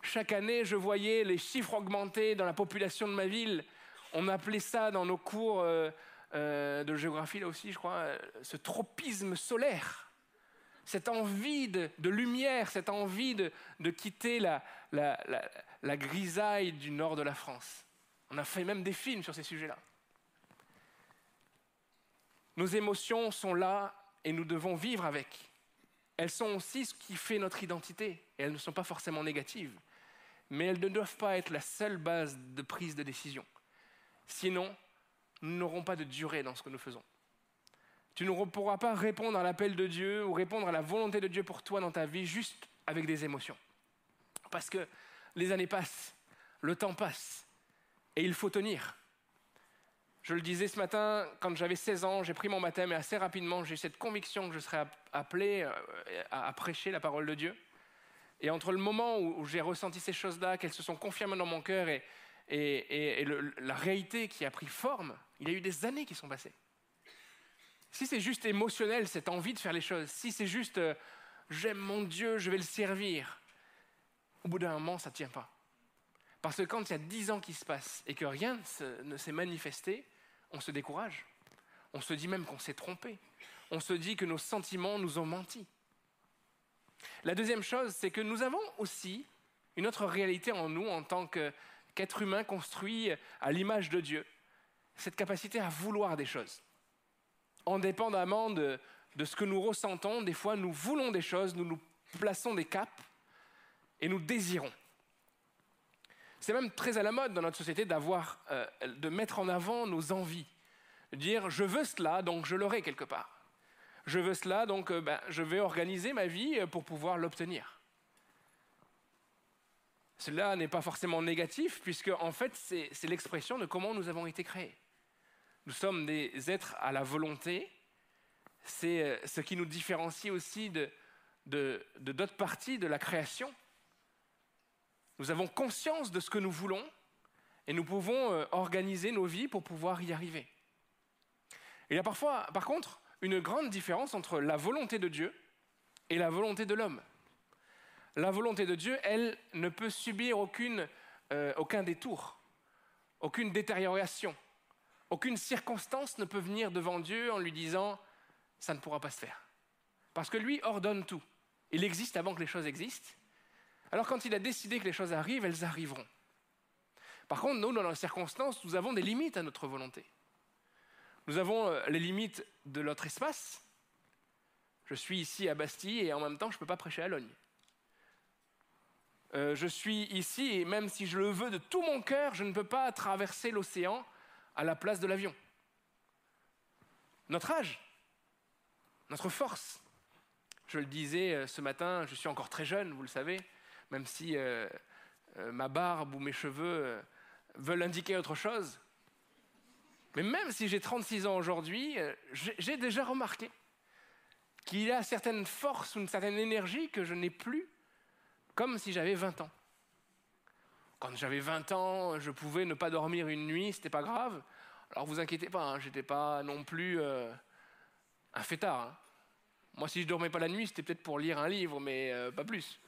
Chaque année, je voyais les chiffres augmenter dans la population de ma ville. On appelait ça dans nos cours euh, euh, de géographie, là aussi, je crois, euh, ce tropisme solaire. Cette envie de, lumière, cette envie de, quitter la, grisaille du nord de la France. On a fait même des films sur ces sujets-là. Nos émotions sont là et nous devons vivre avec. Elles sont aussi ce qui fait notre identité. Et elles ne sont pas forcément négatives. Mais elles ne doivent pas être la seule base de prise de décision. Sinon, nous n'aurons pas de durée dans ce que nous faisons. Tu ne pourras pas répondre à l'appel de Dieu ou répondre à la volonté de Dieu pour toi dans ta vie juste avec des émotions. Parce que les années passent, le temps passe, et il faut tenir. Je le disais ce matin, quand j'avais 16 ans, j'ai pris mon baptême et assez rapidement, j'ai eu cette conviction que je serais appelé euh, à prêcher la parole de Dieu. Et entre le moment où j'ai ressenti ces choses-là, qu'elles se sont confirmées dans mon cœur et, et, la réalité qui a pris forme, il y a eu des années qui sont passées. Si c'est juste émotionnel, cette envie de faire les choses, si c'est juste euh, j'aime mon Dieu, je vais le servir, au bout d'un moment, ça ne tient pas. Parce que quand il y a dix ans qui se passent et que rien ne s'est manifesté, on se décourage. On se dit même qu'on s'est trompé. On se dit que nos sentiments nous ont menti. La deuxième chose, c'est que nous avons aussi une autre réalité en nous en tant qu'être humain construit à l'image de Dieu. Cette capacité à vouloir des choses. Indépendamment de, ce que nous ressentons, des fois nous voulons des choses, nous nous plaçons des caps et nous désirons. C'est même très à la mode dans notre société euh, de mettre en avant nos envies, de dire je veux cela, donc je l'aurai quelque part. Je veux cela, donc euh, ben, je vais organiser ma vie euh, pour pouvoir l'obtenir. Cela n'est pas forcément négatif, puisque en fait c'est l'expression de comment nous avons été créés. Nous sommes des êtres à la volonté. C'est ce qui nous différencie aussi de d'autres parties de la création. Nous avons conscience de ce que nous voulons et nous pouvons euh, organiser nos vies pour pouvoir y arriver. Il y a parfois, par contre, une grande différence entre la volonté de Dieu et la volonté de l'homme. La volonté de Dieu, elle, ne peut subir euh, aucun détour, aucune détérioration, aucune circonstance ne peut venir devant Dieu en lui disant ⁇ ça ne pourra pas se faire ⁇ Parce que lui ordonne tout. Il existe avant que les choses existent, alors quand il a décidé que les choses arrivent, elles arriveront. Par contre, nous, dans nos circonstances, nous avons des limites à notre volonté. Nous avons euh, les limites de notre espace. Je suis ici à Bastille et en même temps, je ne peux pas prêcher à Logne. Euh, je suis ici et même si je le veux de tout mon cœur, je ne peux pas traverser l'océan à la place de l'avion. Notre âge, notre force. Je le disais euh, ce matin, je suis encore très jeune, vous le savez même si euh, euh, ma barbe ou mes cheveux veulent indiquer autre chose. Mais même si j'ai 36 ans aujourd'hui, j'ai déjà remarqué qu'il y a certaines forces ou une certaine énergie que je n'ai plus comme si j'avais 20 ans. Quand j'avais 20 ans, je pouvais ne pas dormir une nuit, c'était pas grave. Alors vous inquiétez pas, hein, j'étais pas non plus un fêtard. Hein. Moi, si je dormais pas la nuit, c'était peut-être pour lire un livre, mais pas plus.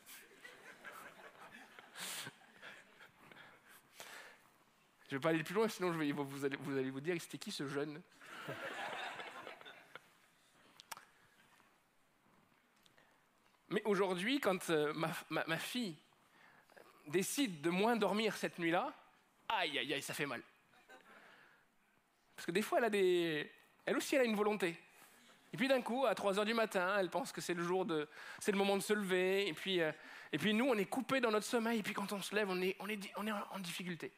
Je ne vais pas aller plus loin, sinon vous, allez, vous allez vous dire, c'était qui ce jeune? Mais aujourd'hui, quand euh, ma, fille décide de moins dormir cette nuit-là, aïe, aïe, aïe, ça fait mal. Parce que des fois, elle, a des... elle aussi, elle a une volonté. Et puis d'un coup, à 3 heures du matin, elle pense que c'est le jour de, c'est le moment de se lever. Et puis, euh, et puis nous, on est coupé dans notre sommeil. Et puis quand on se lève, on est, on est, on est en difficulté.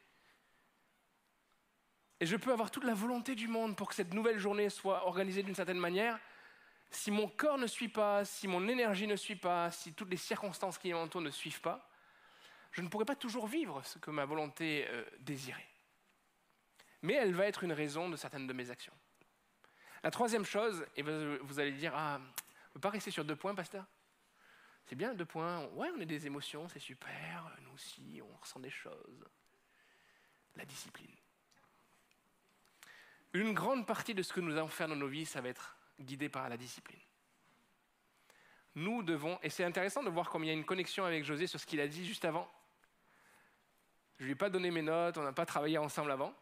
Et je peux avoir toute la volonté du monde pour que cette nouvelle journée soit organisée d'une certaine manière. Si mon corps ne suit pas, si mon énergie ne suit pas, si toutes les circonstances qui m'entourent ne suivent pas, je ne pourrai pas toujours vivre ce que ma volonté euh, désirait. Mais elle va être une raison de certaines de mes actions. La troisième chose, et vous allez dire, ah, ne peut pas rester sur deux points, pasteur? C'est bien deux points, ouais, on a des émotions, c'est super, nous aussi, on ressent des choses. La discipline. Une grande partie de ce que nous allons faire dans nos vies, ça va être guidé par la discipline. Nous devons, et c'est intéressant de voir combien il y a une connexion avec José sur ce qu'il a dit juste avant. Je ne lui ai pas donné mes notes, on n'a pas travaillé ensemble avant,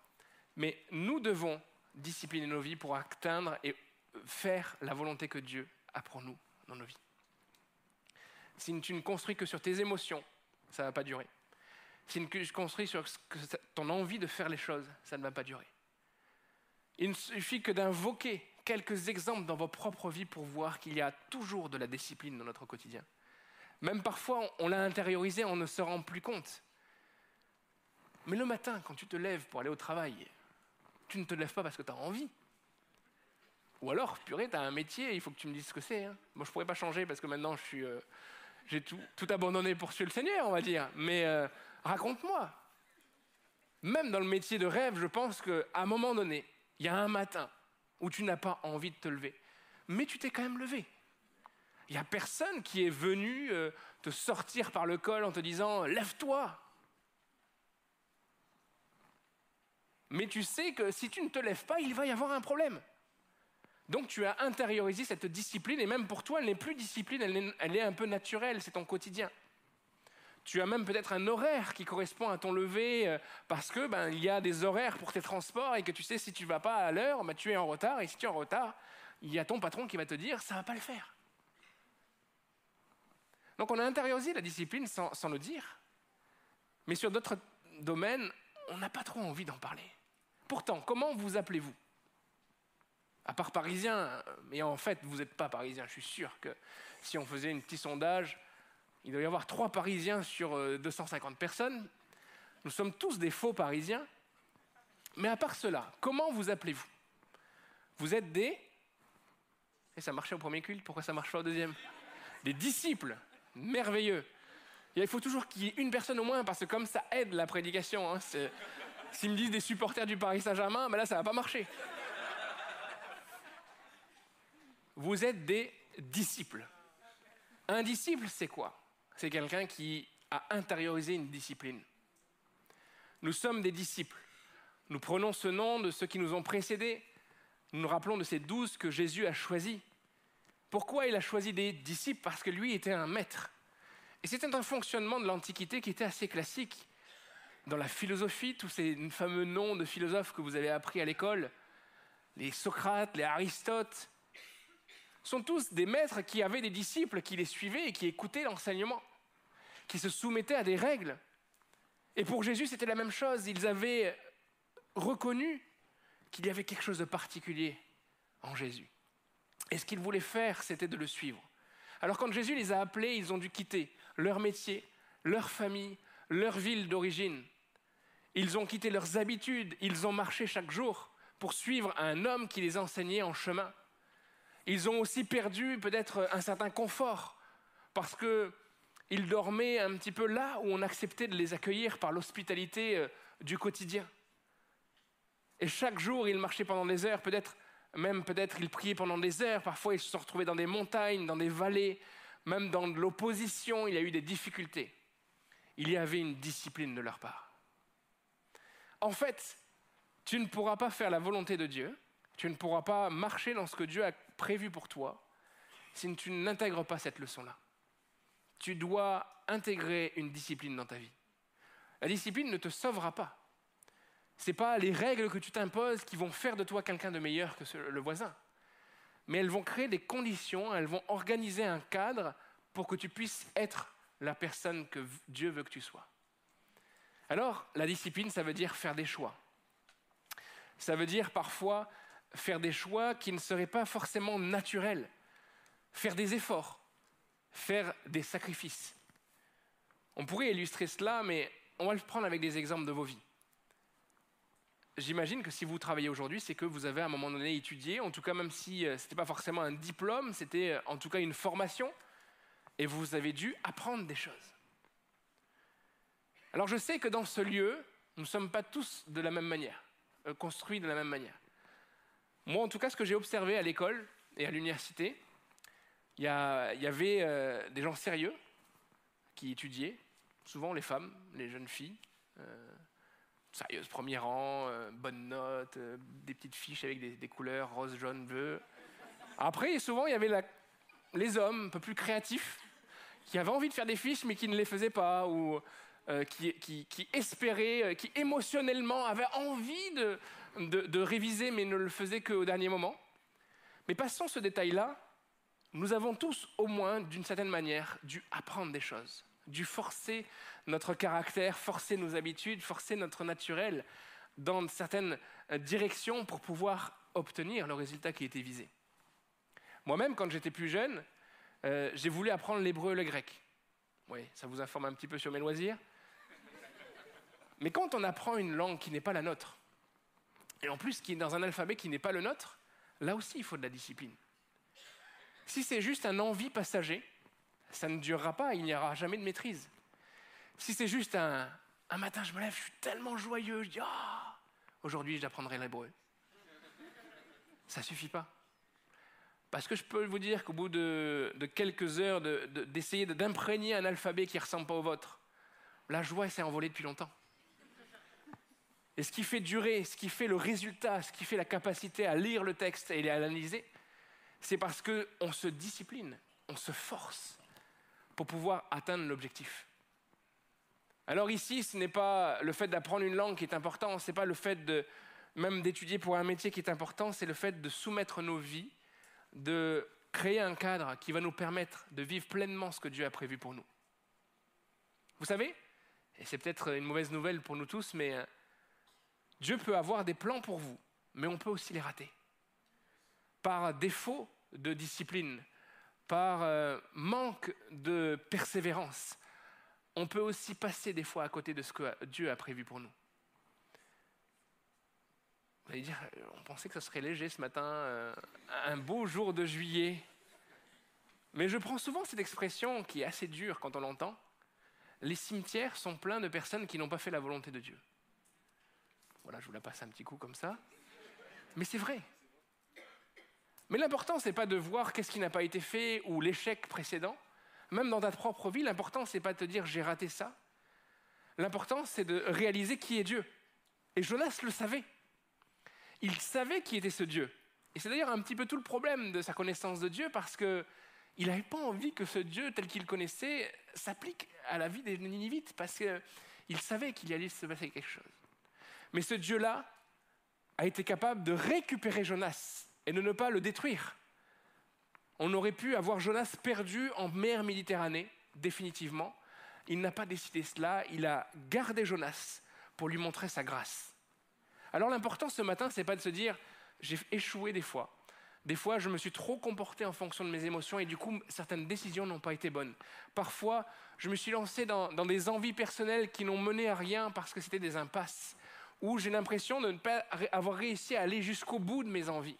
mais nous devons discipliner nos vies pour atteindre et faire la volonté que Dieu a pour nous dans nos vies. Si tu ne construis que sur tes émotions, ça ne va pas durer. Si tu construis sur ton envie de faire les choses, ça ne va pas durer. Il ne suffit que d'invoquer quelques exemples dans vos propres vies pour voir qu'il y a toujours de la discipline dans notre quotidien. Même parfois, on l'a intériorisé, on ne se rend plus compte. Mais le matin, quand tu te lèves pour aller au travail, tu ne te lèves pas parce que tu as envie. Ou alors, purée, tu as un métier, il faut que tu me dises ce que c'est. Hein. Moi, je ne pourrais pas changer parce que maintenant, euh, j'ai tout, abandonné pour suivre le Seigneur, on va dire. Mais euh, raconte-moi. Même dans le métier de rêve, je pense qu'à un moment donné, il y a un matin où tu n'as pas envie de te lever, mais tu t'es quand même levé. Il n'y a personne qui est venu euh, te sortir par le col en te disant Lève-toi Mais tu sais que si tu ne te lèves pas, il va y avoir un problème. Donc tu as intériorisé cette discipline, et même pour toi, elle n'est plus discipline, elle est, un peu naturelle, c'est ton quotidien. Tu as même peut-être un horaire qui correspond à ton lever euh, parce que ben, il y a des horaires pour tes transports et que tu sais si tu ne vas pas à l'heure, ben, tu es en retard et si tu es en retard, il y a ton patron qui va te dire ça va pas le faire. Donc on a intériorisé la discipline sans, sans le dire, mais sur d'autres domaines, on n'a pas trop envie d'en parler. Pourtant, comment vous appelez-vous? À part parisien, mais en fait, vous n'êtes pas parisien. Je suis sûr que si on faisait un petit sondage, il doit y avoir trois Parisiens sur 250 euh, personnes. Nous sommes tous des faux Parisiens. Mais à part cela, comment vous appelez-vous? Vous êtes des... Et ça marchait au premier culte, pourquoi ça marche pas au deuxième? Des disciples. Merveilleux. il faut toujours qu'il y ait une personne au moins, parce que comme ça aide la prédication. Hein, S'ils me disent des supporters du Paris Saint-Germain, ben là, ça va pas marcher. Vous êtes des disciples. Un disciple, c'est quoi? C'est quelqu'un qui a intériorisé une discipline. Nous sommes des disciples. Nous prenons ce nom de ceux qui nous ont précédés. Nous nous rappelons de ces douze que Jésus a choisis. Pourquoi il a choisi des disciples? Parce que lui était un maître. Et c'était un fonctionnement de l'Antiquité qui était assez classique. Dans la philosophie, tous ces fameux noms de philosophes que vous avez appris à l'école, les Socrates, les Aristote, sont tous des maîtres qui avaient des disciples qui les suivaient et qui écoutaient l'enseignement, qui se soumettaient à des règles. Et pour Jésus, c'était la même chose. Ils avaient reconnu qu'il y avait quelque chose de particulier en Jésus. Et ce qu'ils voulaient faire, c'était de le suivre. Alors quand Jésus les a appelés, ils ont dû quitter leur métier, leur famille, leur ville d'origine. Ils ont quitté leurs habitudes, ils ont marché chaque jour pour suivre un homme qui les enseignait en chemin. Ils ont aussi perdu peut-être un certain confort parce qu'ils dormaient un petit peu là où on acceptait de les accueillir par l'hospitalité euh, du quotidien. Et chaque jour, ils marchaient pendant des heures, peut-être même peut-être ils priaient pendant des heures, parfois ils se sont retrouvés dans des montagnes, dans des vallées, même dans l'opposition, il y a eu des difficultés. Il y avait une discipline de leur part. En fait, tu ne pourras pas faire la volonté de Dieu, tu ne pourras pas marcher dans ce que Dieu a prévu pour toi si tu n'intègres pas cette leçon-là. Tu dois intégrer une discipline dans ta vie. La discipline ne te sauvera pas. Ce n'est pas les règles que tu t'imposes qui vont faire de toi quelqu'un de meilleur que le voisin. Mais elles vont créer des conditions, elles vont organiser un cadre pour que tu puisses être la personne que Dieu veut que tu sois. Alors, la discipline, ça veut dire faire des choix. Ça veut dire parfois faire des choix qui ne seraient pas forcément naturels, faire des efforts, faire des sacrifices. On pourrait illustrer cela, mais on va le prendre avec des exemples de vos vies. J'imagine que si vous travaillez aujourd'hui, c'est que vous avez à un moment donné étudié, en tout cas même si euh, ce n'était pas forcément un diplôme, c'était euh, en tout cas une formation, et vous avez dû apprendre des choses. Alors je sais que dans ce lieu, nous ne sommes pas tous de la même manière, euh, construits de la même manière. Moi, en tout cas, ce que j'ai observé à l'école et à l'université, il y, avait euh, des gens sérieux qui étudiaient, souvent les femmes, les jeunes filles, euh, sérieuses, premier rang, bonnes notes, des petites fiches avec des, couleurs rose, jaune, bleu. Après, souvent, il y avait les hommes un peu plus créatifs qui avaient envie de faire des fiches mais qui ne les faisaient pas, ou qui, qui, espéraient, qui émotionnellement avaient envie de, réviser, mais ne le faisait qu'au dernier moment. Mais passons ce détail-là. Nous avons tous, au moins, d'une certaine manière, dû apprendre des choses, dû forcer notre caractère, forcer nos habitudes, forcer notre naturel dans certaines euh, directions pour pouvoir obtenir le résultat qui était visé. Moi-même, quand j'étais plus jeune, euh, j'ai voulu apprendre l'hébreu et le grec. Oui, ça vous informe un petit peu sur mes loisirs. Mais quand on apprend une langue qui n'est pas la nôtre, et en plus qui est dans un alphabet qui n'est pas le nôtre, là aussi il faut de la discipline. Si c'est juste un envie passager, ça ne durera pas, il n'y aura jamais de maîtrise. Si c'est juste un, un matin je me lève, je suis tellement joyeux, je dis ah, aujourd'hui j'apprendrai l'hébreu. Ça suffit pas. Parce que je peux vous dire qu'au bout de, quelques heures d'essayer d'imprégner un alphabet qui ne ressemble pas au vôtre, la joie s'est envolée depuis longtemps. Et ce qui fait durer, ce qui fait le résultat, ce qui fait la capacité à lire le texte et à l'analyser, c'est parce qu'on se discipline, on se force pour pouvoir atteindre l'objectif. Alors ici, ce n'est pas le fait d'apprendre une langue qui est important, ce n'est pas le fait de même d'étudier pour un métier qui est important, c'est le fait de soumettre nos vies, de créer un cadre qui va nous permettre de vivre pleinement ce que Dieu a prévu pour nous. Vous savez, et c'est peut-être une mauvaise nouvelle pour nous tous, mais euh, Dieu peut avoir des plans pour vous, mais on peut aussi les rater. Par défaut de discipline, par euh, manque de persévérance, on peut aussi passer des fois à côté de ce que Dieu a prévu pour nous. Vous allez dire, on pensait que ce serait léger ce matin, euh, un beau jour de juillet. Mais je prends souvent cette expression qui est assez dure quand on l'entend. Les cimetières sont pleins de personnes qui n'ont pas fait la volonté de Dieu. Voilà, je vous la passe un petit coup comme ça. Mais c'est vrai. Mais l'important, ce n'est pas de voir qu'est-ce qui n'a pas été fait ou l'échec précédent. Même dans ta propre vie, l'important, ce n'est pas de te dire j'ai raté ça. L'important, c'est de réaliser qui est Dieu. Et Jonas le savait. Il savait qui était ce Dieu. Et c'est d'ailleurs un petit peu tout le problème de sa connaissance de Dieu parce qu'il n'avait pas envie que ce Dieu tel qu'il connaissait s'applique à la vie des Ninivites parce qu'il savait qu'il allait se passer quelque chose. Mais ce Dieu-là a été capable de récupérer Jonas et de ne pas le détruire. On aurait pu avoir Jonas perdu en mer Méditerranée, définitivement. Il n'a pas décidé cela, il a gardé Jonas pour lui montrer sa grâce. Alors l'important ce matin, c'est pas de se dire j'ai échoué des fois. Des fois, je me suis trop comporté en fonction de mes émotions et du coup, certaines décisions n'ont pas été bonnes. Parfois, je me suis lancé dans, dans des envies personnelles qui n'ont mené à rien parce que c'était des impasses, où j'ai l'impression de ne pas avoir réussi à aller jusqu'au bout de mes envies.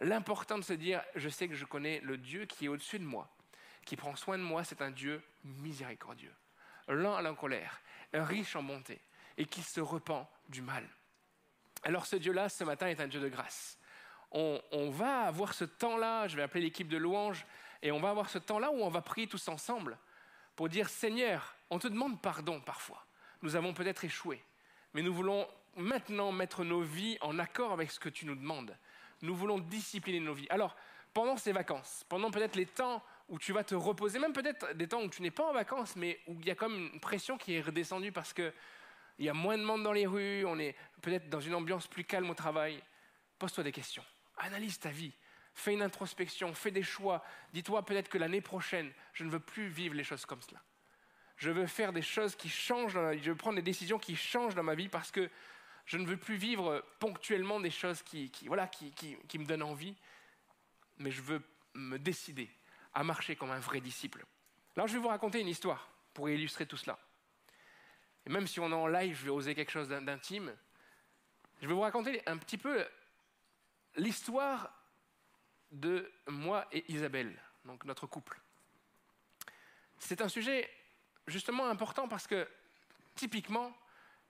L'important de se dire, je sais que je connais le Dieu qui est au-dessus de moi, qui prend soin de moi, c'est un Dieu miséricordieux, lent à la colère, riche en bonté, et qui se repent du mal. Alors ce Dieu-là, ce matin, est un Dieu de grâce. On, on va avoir ce temps-là, je vais appeler l'équipe de louanges, et on va avoir ce temps-là où on va prier tous ensemble pour dire, Seigneur, on te demande pardon parfois. Nous avons peut-être échoué, mais nous voulons maintenant mettre nos vies en accord avec ce que tu nous demandes nous voulons discipliner nos vies. Alors, pendant ces vacances, pendant peut-être les temps où tu vas te reposer, même peut-être des temps où tu n'es pas en vacances, mais où il y a comme une pression qui est redescendue parce qu'il y a moins de monde dans les rues, on est peut-être dans une ambiance plus calme au travail, pose-toi des questions. Analyse ta vie. Fais une introspection, fais des choix. Dis-toi peut-être que l'année prochaine, je ne veux plus vivre les choses comme cela. Je veux faire des choses qui changent. Je veux prendre des décisions qui changent dans ma vie parce que je ne veux plus vivre ponctuellement des choses qui, voilà, qui, me donnent envie, mais je veux me décider à marcher comme un vrai disciple. Alors je vais vous raconter une histoire pour illustrer tout cela. Et même si on est en live, je vais oser quelque chose d'intime. Je vais vous raconter un petit peu l'histoire de moi et Isabelle, donc notre couple. C'est un sujet justement important parce que typiquement,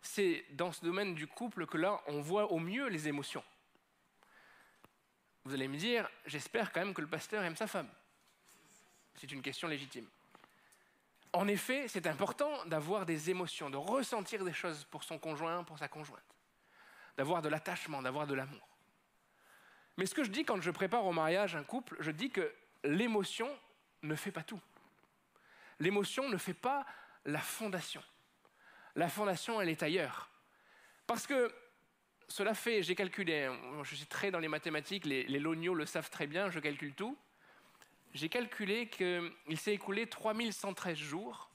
c'est dans ce domaine du couple que là, on voit au mieux les émotions. Vous allez me dire, j'espère quand même que le pasteur aime sa femme. C'est une question légitime. En effet, c'est important d'avoir des émotions, de ressentir des choses pour son conjoint, pour sa conjointe, d'avoir de l'attachement, d'avoir de l'amour. Mais ce que je dis quand je prépare au mariage un couple, je dis que l'émotion ne fait pas tout. L'émotion ne fait pas la fondation la fondation, elle est ailleurs. Parce que cela fait, j'ai calculé, je suis très dans les mathématiques, les, les le savent très bien, je calcule tout. J'ai calculé qu'il s'est écoulé 3113 jours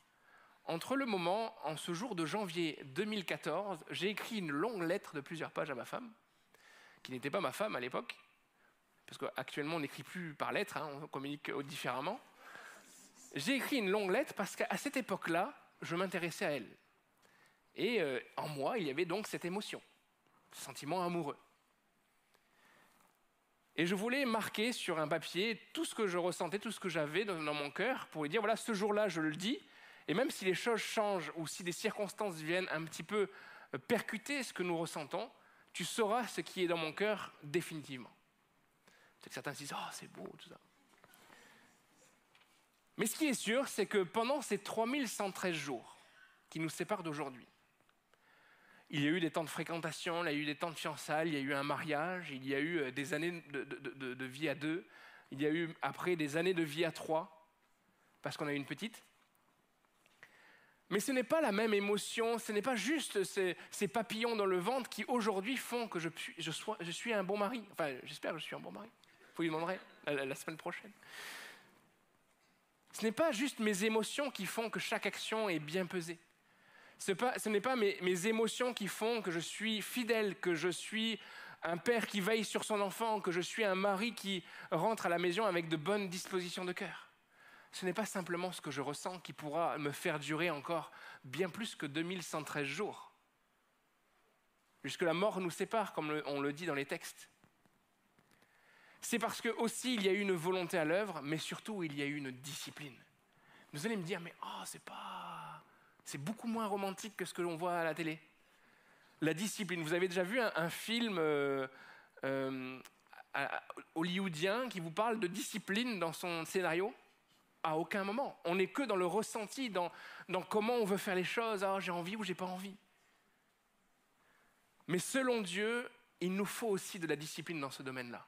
entre le moment, en ce jour de janvier 2014, j'ai écrit une longue lettre de plusieurs pages à ma femme, qui n'était pas ma femme à l'époque, parce qu'actuellement on n'écrit plus par lettre, hein, on communique différemment. J'ai écrit une longue lettre parce qu'à cette époque-là, je m'intéressais à elle. Et euh, en moi, il y avait donc cette émotion, ce sentiment amoureux. Et je voulais marquer sur un papier tout ce que je ressentais, tout ce que j'avais dans, mon cœur, pour lui dire, voilà, ce jour-là, je le dis, et même si les choses changent ou si des circonstances viennent un petit peu euh, percuter ce que nous ressentons, tu sauras ce qui est dans mon cœur définitivement. Que certains se disent, oh, c'est beau, tout ça. Mais ce qui est sûr, c'est que pendant ces 3113 jours qui nous séparent d'aujourd'hui, il y a eu des temps de fréquentation, il y a eu des temps de fiançailles, il y a eu un mariage, il y a eu euh, des années de, vie à deux, il y a eu après des années de vie à trois, parce qu'on a eu une petite. Mais ce n'est pas la même émotion, ce n'est pas juste ces, papillons dans le ventre qui aujourd'hui font que je, suis un bon mari. Enfin, j'espère que je suis un bon mari. Vous lui demanderez la semaine prochaine. Ce n'est pas juste mes émotions qui font que chaque action est bien pesée. Ce, n'est pas mes, émotions qui font que je suis fidèle, que je suis un père qui veille sur son enfant, que je suis un mari qui rentre à la maison avec de bonnes dispositions de cœur. Ce n'est pas simplement ce que je ressens qui pourra me faire durer encore bien plus que 2113 jours. Jusque la mort nous sépare, comme on le dit dans les textes. C'est parce que aussi il y a eu une volonté à l'œuvre, mais surtout il y a eu une discipline. Vous allez me dire, mais oh, c'est pas, c'est beaucoup moins romantique que ce que l'on voit à la télé. La discipline. Vous avez déjà vu un, film euh, euh, hollywoodien qui vous parle de discipline dans son scénario? À aucun moment. On n'est que dans le ressenti, dans, dans comment on veut faire les choses. Ah, j'ai envie ou j'ai pas envie. Mais selon Dieu, il nous faut aussi de la discipline dans ce domaine-là.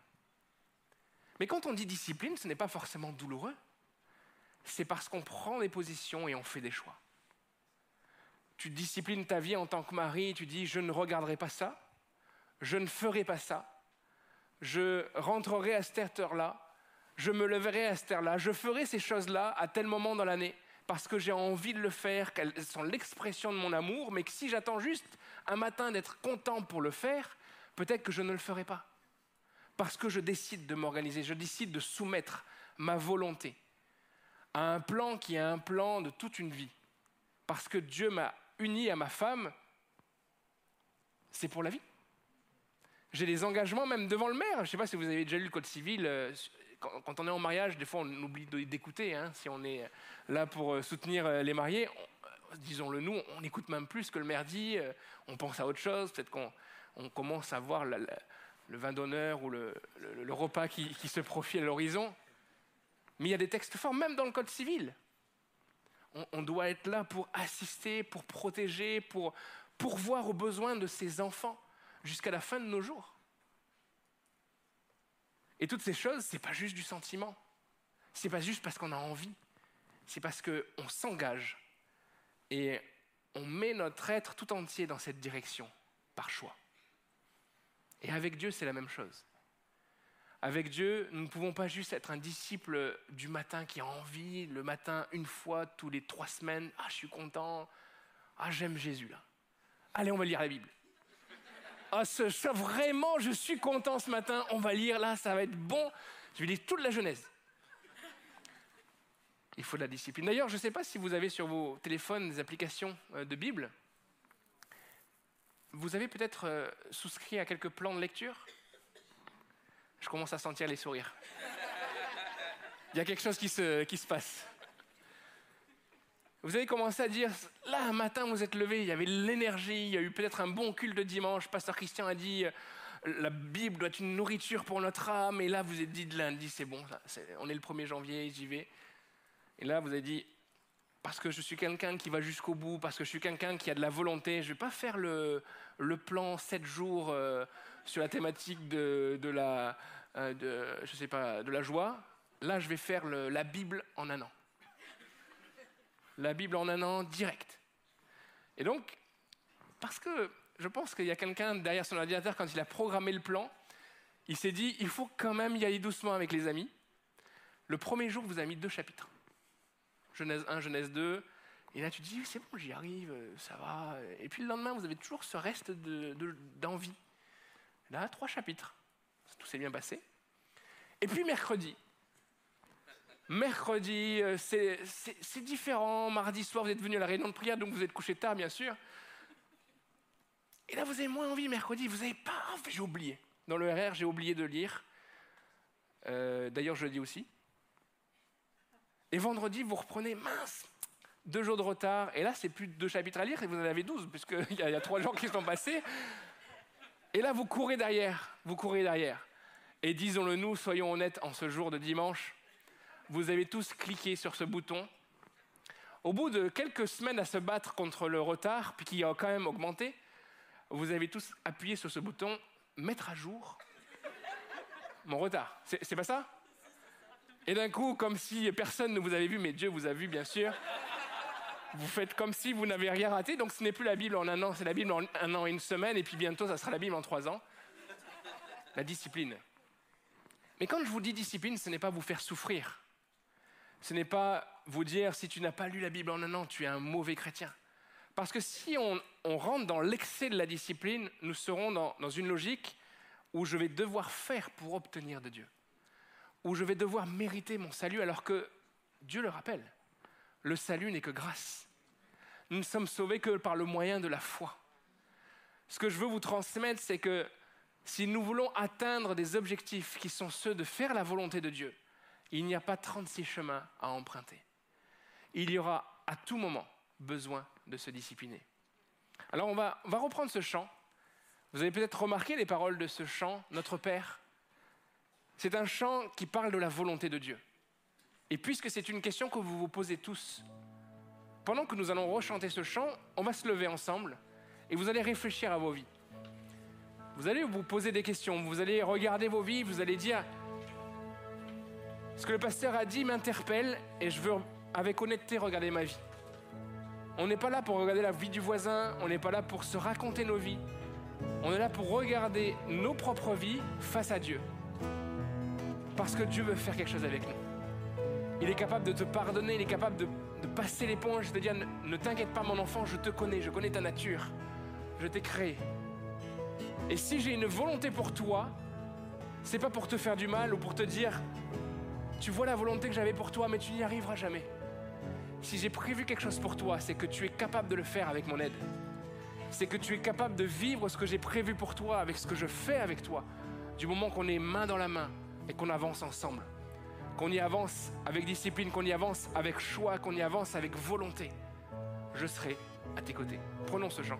Mais quand on dit discipline, ce n'est pas forcément douloureux. C'est parce qu'on prend des positions et on fait des choix. Tu disciplines ta vie en tant que mari, tu dis je ne regarderai pas ça, je ne ferai pas ça, je rentrerai à cette heure-là, je me leverai à cette heure-là, je ferai ces choses-là à tel moment dans l'année parce que j'ai envie de le faire, qu'elles sont l'expression de mon amour, mais que si j'attends juste un matin d'être content pour le faire, peut-être que je ne le ferai pas parce que je décide de m'organiser, je décide de soumettre ma volonté à un plan qui est un plan de toute une vie. Parce que Dieu m'a uni à ma femme, c'est pour la vie. J'ai des engagements même devant le maire. Je ne sais pas si vous avez déjà lu le Code civil. Euh, quand on est en mariage, des fois on oublie d'écouter. Hein, si on est là pour euh, soutenir euh, les mariés, disons-le nous, on écoute même plus ce que le maire dit. On pense à autre chose. Peut-être qu'on commence à voir le vin d'honneur ou le, repas qui, se profile à l'horizon. Mais il y a des textes forts, même dans le Code civil. On, doit être là pour assister, pour protéger, pour pourvoir aux besoins de ses enfants jusqu'à la fin de nos jours. Et toutes ces choses, ce n'est pas juste du sentiment. Ce n'est pas juste parce qu'on a envie. C'est parce qu'on s'engage et on met notre être tout entier dans cette direction par choix. Et avec Dieu, c'est la même chose. Avec Dieu, nous ne pouvons pas juste être un disciple du matin qui a envie, le matin une fois tous les trois semaines, ah je suis content, ah j'aime Jésus là. Allez, on va lire la Bible. Ah vraiment, je suis content ce matin, on va lire là, ça va être bon. Je vais lire toute la Genèse. Il faut de la discipline. D'ailleurs, je ne sais pas si vous avez sur vos téléphones des applications euh, de Bible. Vous avez peut-être euh, souscrit à quelques plans de lecture? Je commence à sentir les sourires. Il y a quelque chose qui se, qui se passe. Vous avez commencé à dire, là, un matin, vous êtes levé, il y avait l'énergie, il y a eu peut-être un bon culte de dimanche. Pasteur Christian a dit, euh, la Bible doit être une nourriture pour notre âme. Et là, vous êtes dit de lundi, c'est bon, on est le 1er janvier, j'y vais. Et là, vous avez dit, parce que je suis quelqu'un qui va jusqu'au bout, parce que je suis quelqu'un qui a de la volonté. Je ne vais pas faire le, le plan 7 jours euh, sur la thématique de, la, euh, je sais pas, de la joie. Là, je vais faire la Bible en un an. La Bible en un an, direct. Et donc, parce que je pense qu'il y a quelqu'un derrière son ordinateur, quand il a programmé le plan, il s'est dit, il faut quand même y aller doucement avec les amis. Le premier jour, vous avez mis deux chapitres. Genèse 1, Genèse 2. Et là, tu dis, c'est bon, j'y arrive, ça va. Et puis le lendemain, vous avez toujours ce reste d'envie. De, là, trois chapitres. Tout s'est bien passé. Et puis mercredi. Mercredi, euh, c'est différent. Mardi soir, vous êtes venu à la réunion de prière, donc vous êtes couché tard, bien sûr. Et là, vous avez moins envie mercredi. Vous n'avez pas. J'ai oublié. Dans le RR, j'ai oublié de lire. Euh, d'ailleurs, je le dis aussi. Et vendredi, vous reprenez, mince, deux jours de retard. Et là, c'est plus deux chapitres à lire, et vous en avez douze, puisqu'il y, y, a trois jours qui sont passés. Et là, vous courez derrière, vous courez derrière. Et disons-le nous, soyons honnêtes, en ce jour de dimanche, vous avez tous cliqué sur ce bouton. Au bout de quelques semaines à se battre contre le retard, puis qui a quand même augmenté, vous avez tous appuyé sur ce bouton, mettre à jour mon retard. C'est pas ça? Et d'un coup, comme si personne ne vous avait vu, mais Dieu vous a vu, bien sûr, vous faites comme si vous n'avez rien raté. Donc ce n'est plus la Bible en un an, c'est la Bible en un an et une semaine, et puis bientôt ça sera la Bible en trois ans. La discipline. Mais quand je vous dis discipline, ce n'est pas vous faire souffrir. Ce n'est pas vous dire si tu n'as pas lu la Bible en un an, tu es un mauvais chrétien. Parce que si on, rentre dans l'excès de la discipline, nous serons dans une logique où je vais devoir faire pour obtenir de Dieu, où je vais devoir mériter mon salut alors que Dieu le rappelle, le salut n'est que grâce. Nous ne sommes sauvés que par le moyen de la foi. Ce que je veux vous transmettre, c'est que si nous voulons atteindre des objectifs qui sont ceux de faire la volonté de Dieu, il n'y a pas 36 chemins à emprunter. Il y aura à tout moment besoin de se discipliner. Alors on va, on va reprendre ce chant vous avez peut-être remarqué les paroles de ce chant, Notre Père. C'est un chant qui parle de la volonté de Dieu. Et puisque c'est une question que vous vous posez tous, pendant que nous allons rechanter ce chant, on va se lever ensemble et vous allez réfléchir à vos vies. Vous allez vous poser des questions, vous allez regarder vos vies, vous allez dire, ce que le pasteur a dit m'interpelle et je veux avec honnêteté regarder ma vie. On n'est pas là pour regarder la vie du voisin, on n'est pas là pour se raconter nos vies, on est là pour regarder nos propres vies face à Dieu. Parce que Dieu veut faire quelque chose avec nous. Il est capable de te pardonner, il est capable de, passer l'éponge, de dire ne, t'inquiète pas mon enfant, je te connais, je connais ta nature, je t'ai créé. Et si j'ai une volonté pour toi, c'est pas pour te faire du mal ou pour te dire tu vois la volonté que j'avais pour toi, mais tu n'y arriveras jamais. Si j'ai prévu quelque chose pour toi, c'est que tu es capable de le faire avec mon aide c'est que tu es capable de vivre ce que j'ai prévu pour toi avec ce que je fais avec toi, du moment qu'on est main dans la main et qu'on avance ensemble, qu'on y avance avec discipline, qu'on y avance avec choix, qu'on y avance avec volonté. Je serai à tes côtés. Prenons ce chant.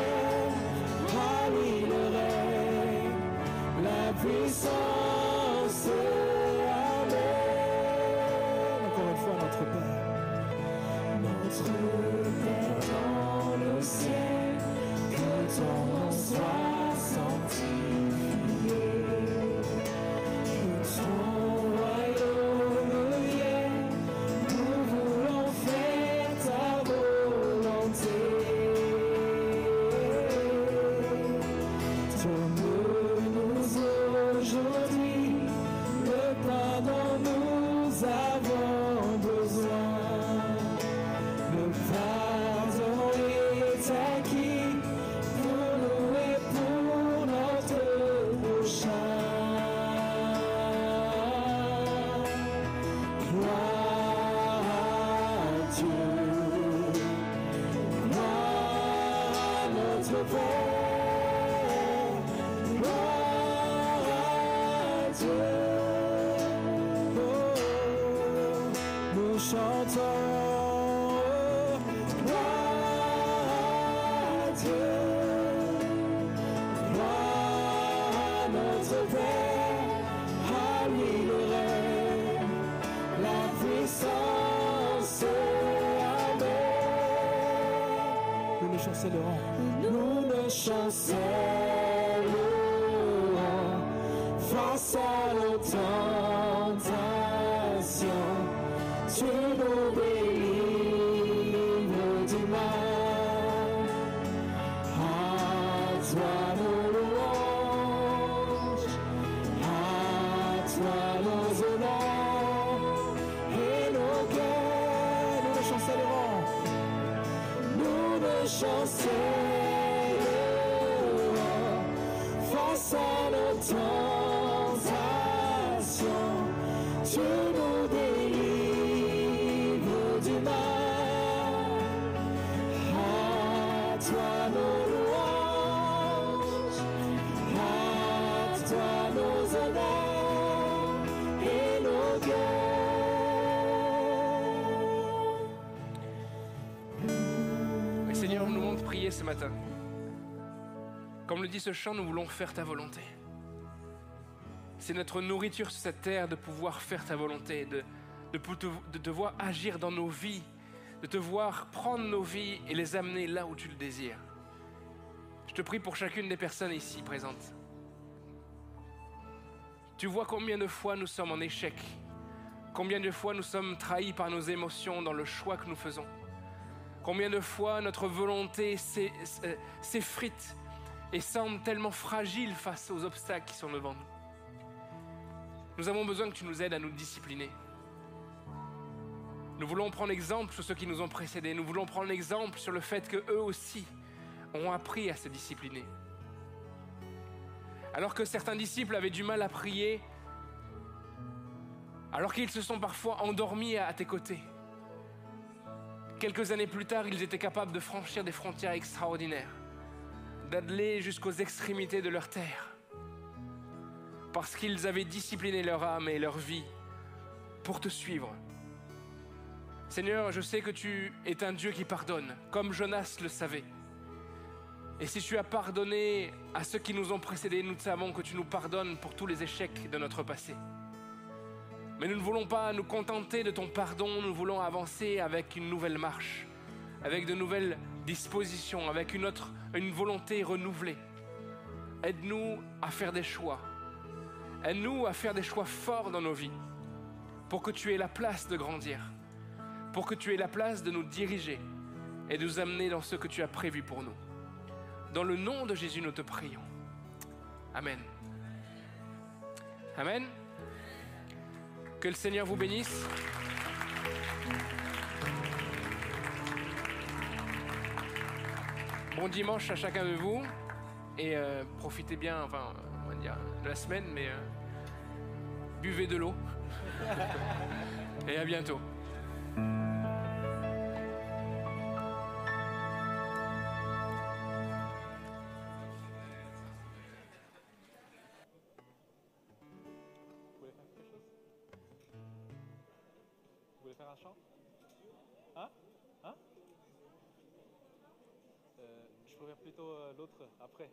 puissance. Amen. Encore une fois, notre Père. Notre Nous ne chancellerons face à nos tentations. Tu nous face à nos tentations. Tu nous Seigneur, nous demande de prier ce matin. Comme le dit ce chant, nous voulons faire ta volonté. C'est notre nourriture sur cette terre de pouvoir faire ta volonté, de, de, de te voir agir dans nos vies, de te voir prendre nos vies et les amener là où tu le désires. Je te prie pour chacune des personnes ici présentes. Tu vois combien de fois nous sommes en échec, combien de fois nous sommes trahis par nos émotions dans le choix que nous faisons. Combien de fois notre volonté s'effrite et semble tellement fragile face aux obstacles qui sont devant nous. Nous avons besoin que tu nous aides à nous discipliner. Nous voulons prendre exemple sur ceux qui nous ont précédés. Nous voulons prendre exemple sur le fait qu'eux aussi ont appris à se discipliner. Alors que certains disciples avaient du mal à prier, alors qu'ils se sont parfois endormis à tes côtés, Quelques années plus tard, ils étaient capables de franchir des frontières extraordinaires, d'aller jusqu'aux extrémités de leur terre, parce qu'ils avaient discipliné leur âme et leur vie pour te suivre. Seigneur, je sais que tu es un Dieu qui pardonne, comme Jonas le savait. Et si tu as pardonné à ceux qui nous ont précédés, nous savons que tu nous pardonnes pour tous les échecs de notre passé. Mais nous ne voulons pas nous contenter de ton pardon, nous voulons avancer avec une nouvelle marche, avec de nouvelles dispositions, avec une autre, une volonté renouvelée. Aide-nous à faire des choix. Aide-nous à faire des choix forts dans nos vies, pour que tu aies la place de grandir, pour que tu aies la place de nous diriger et de nous amener dans ce que tu as prévu pour nous. Dans le nom de Jésus, nous te prions. Amen. Amen. Que le Seigneur vous bénisse. Bon dimanche à chacun de vous et euh, profitez bien, enfin, on va de la semaine, mais euh, buvez de l'eau. et à bientôt. Après.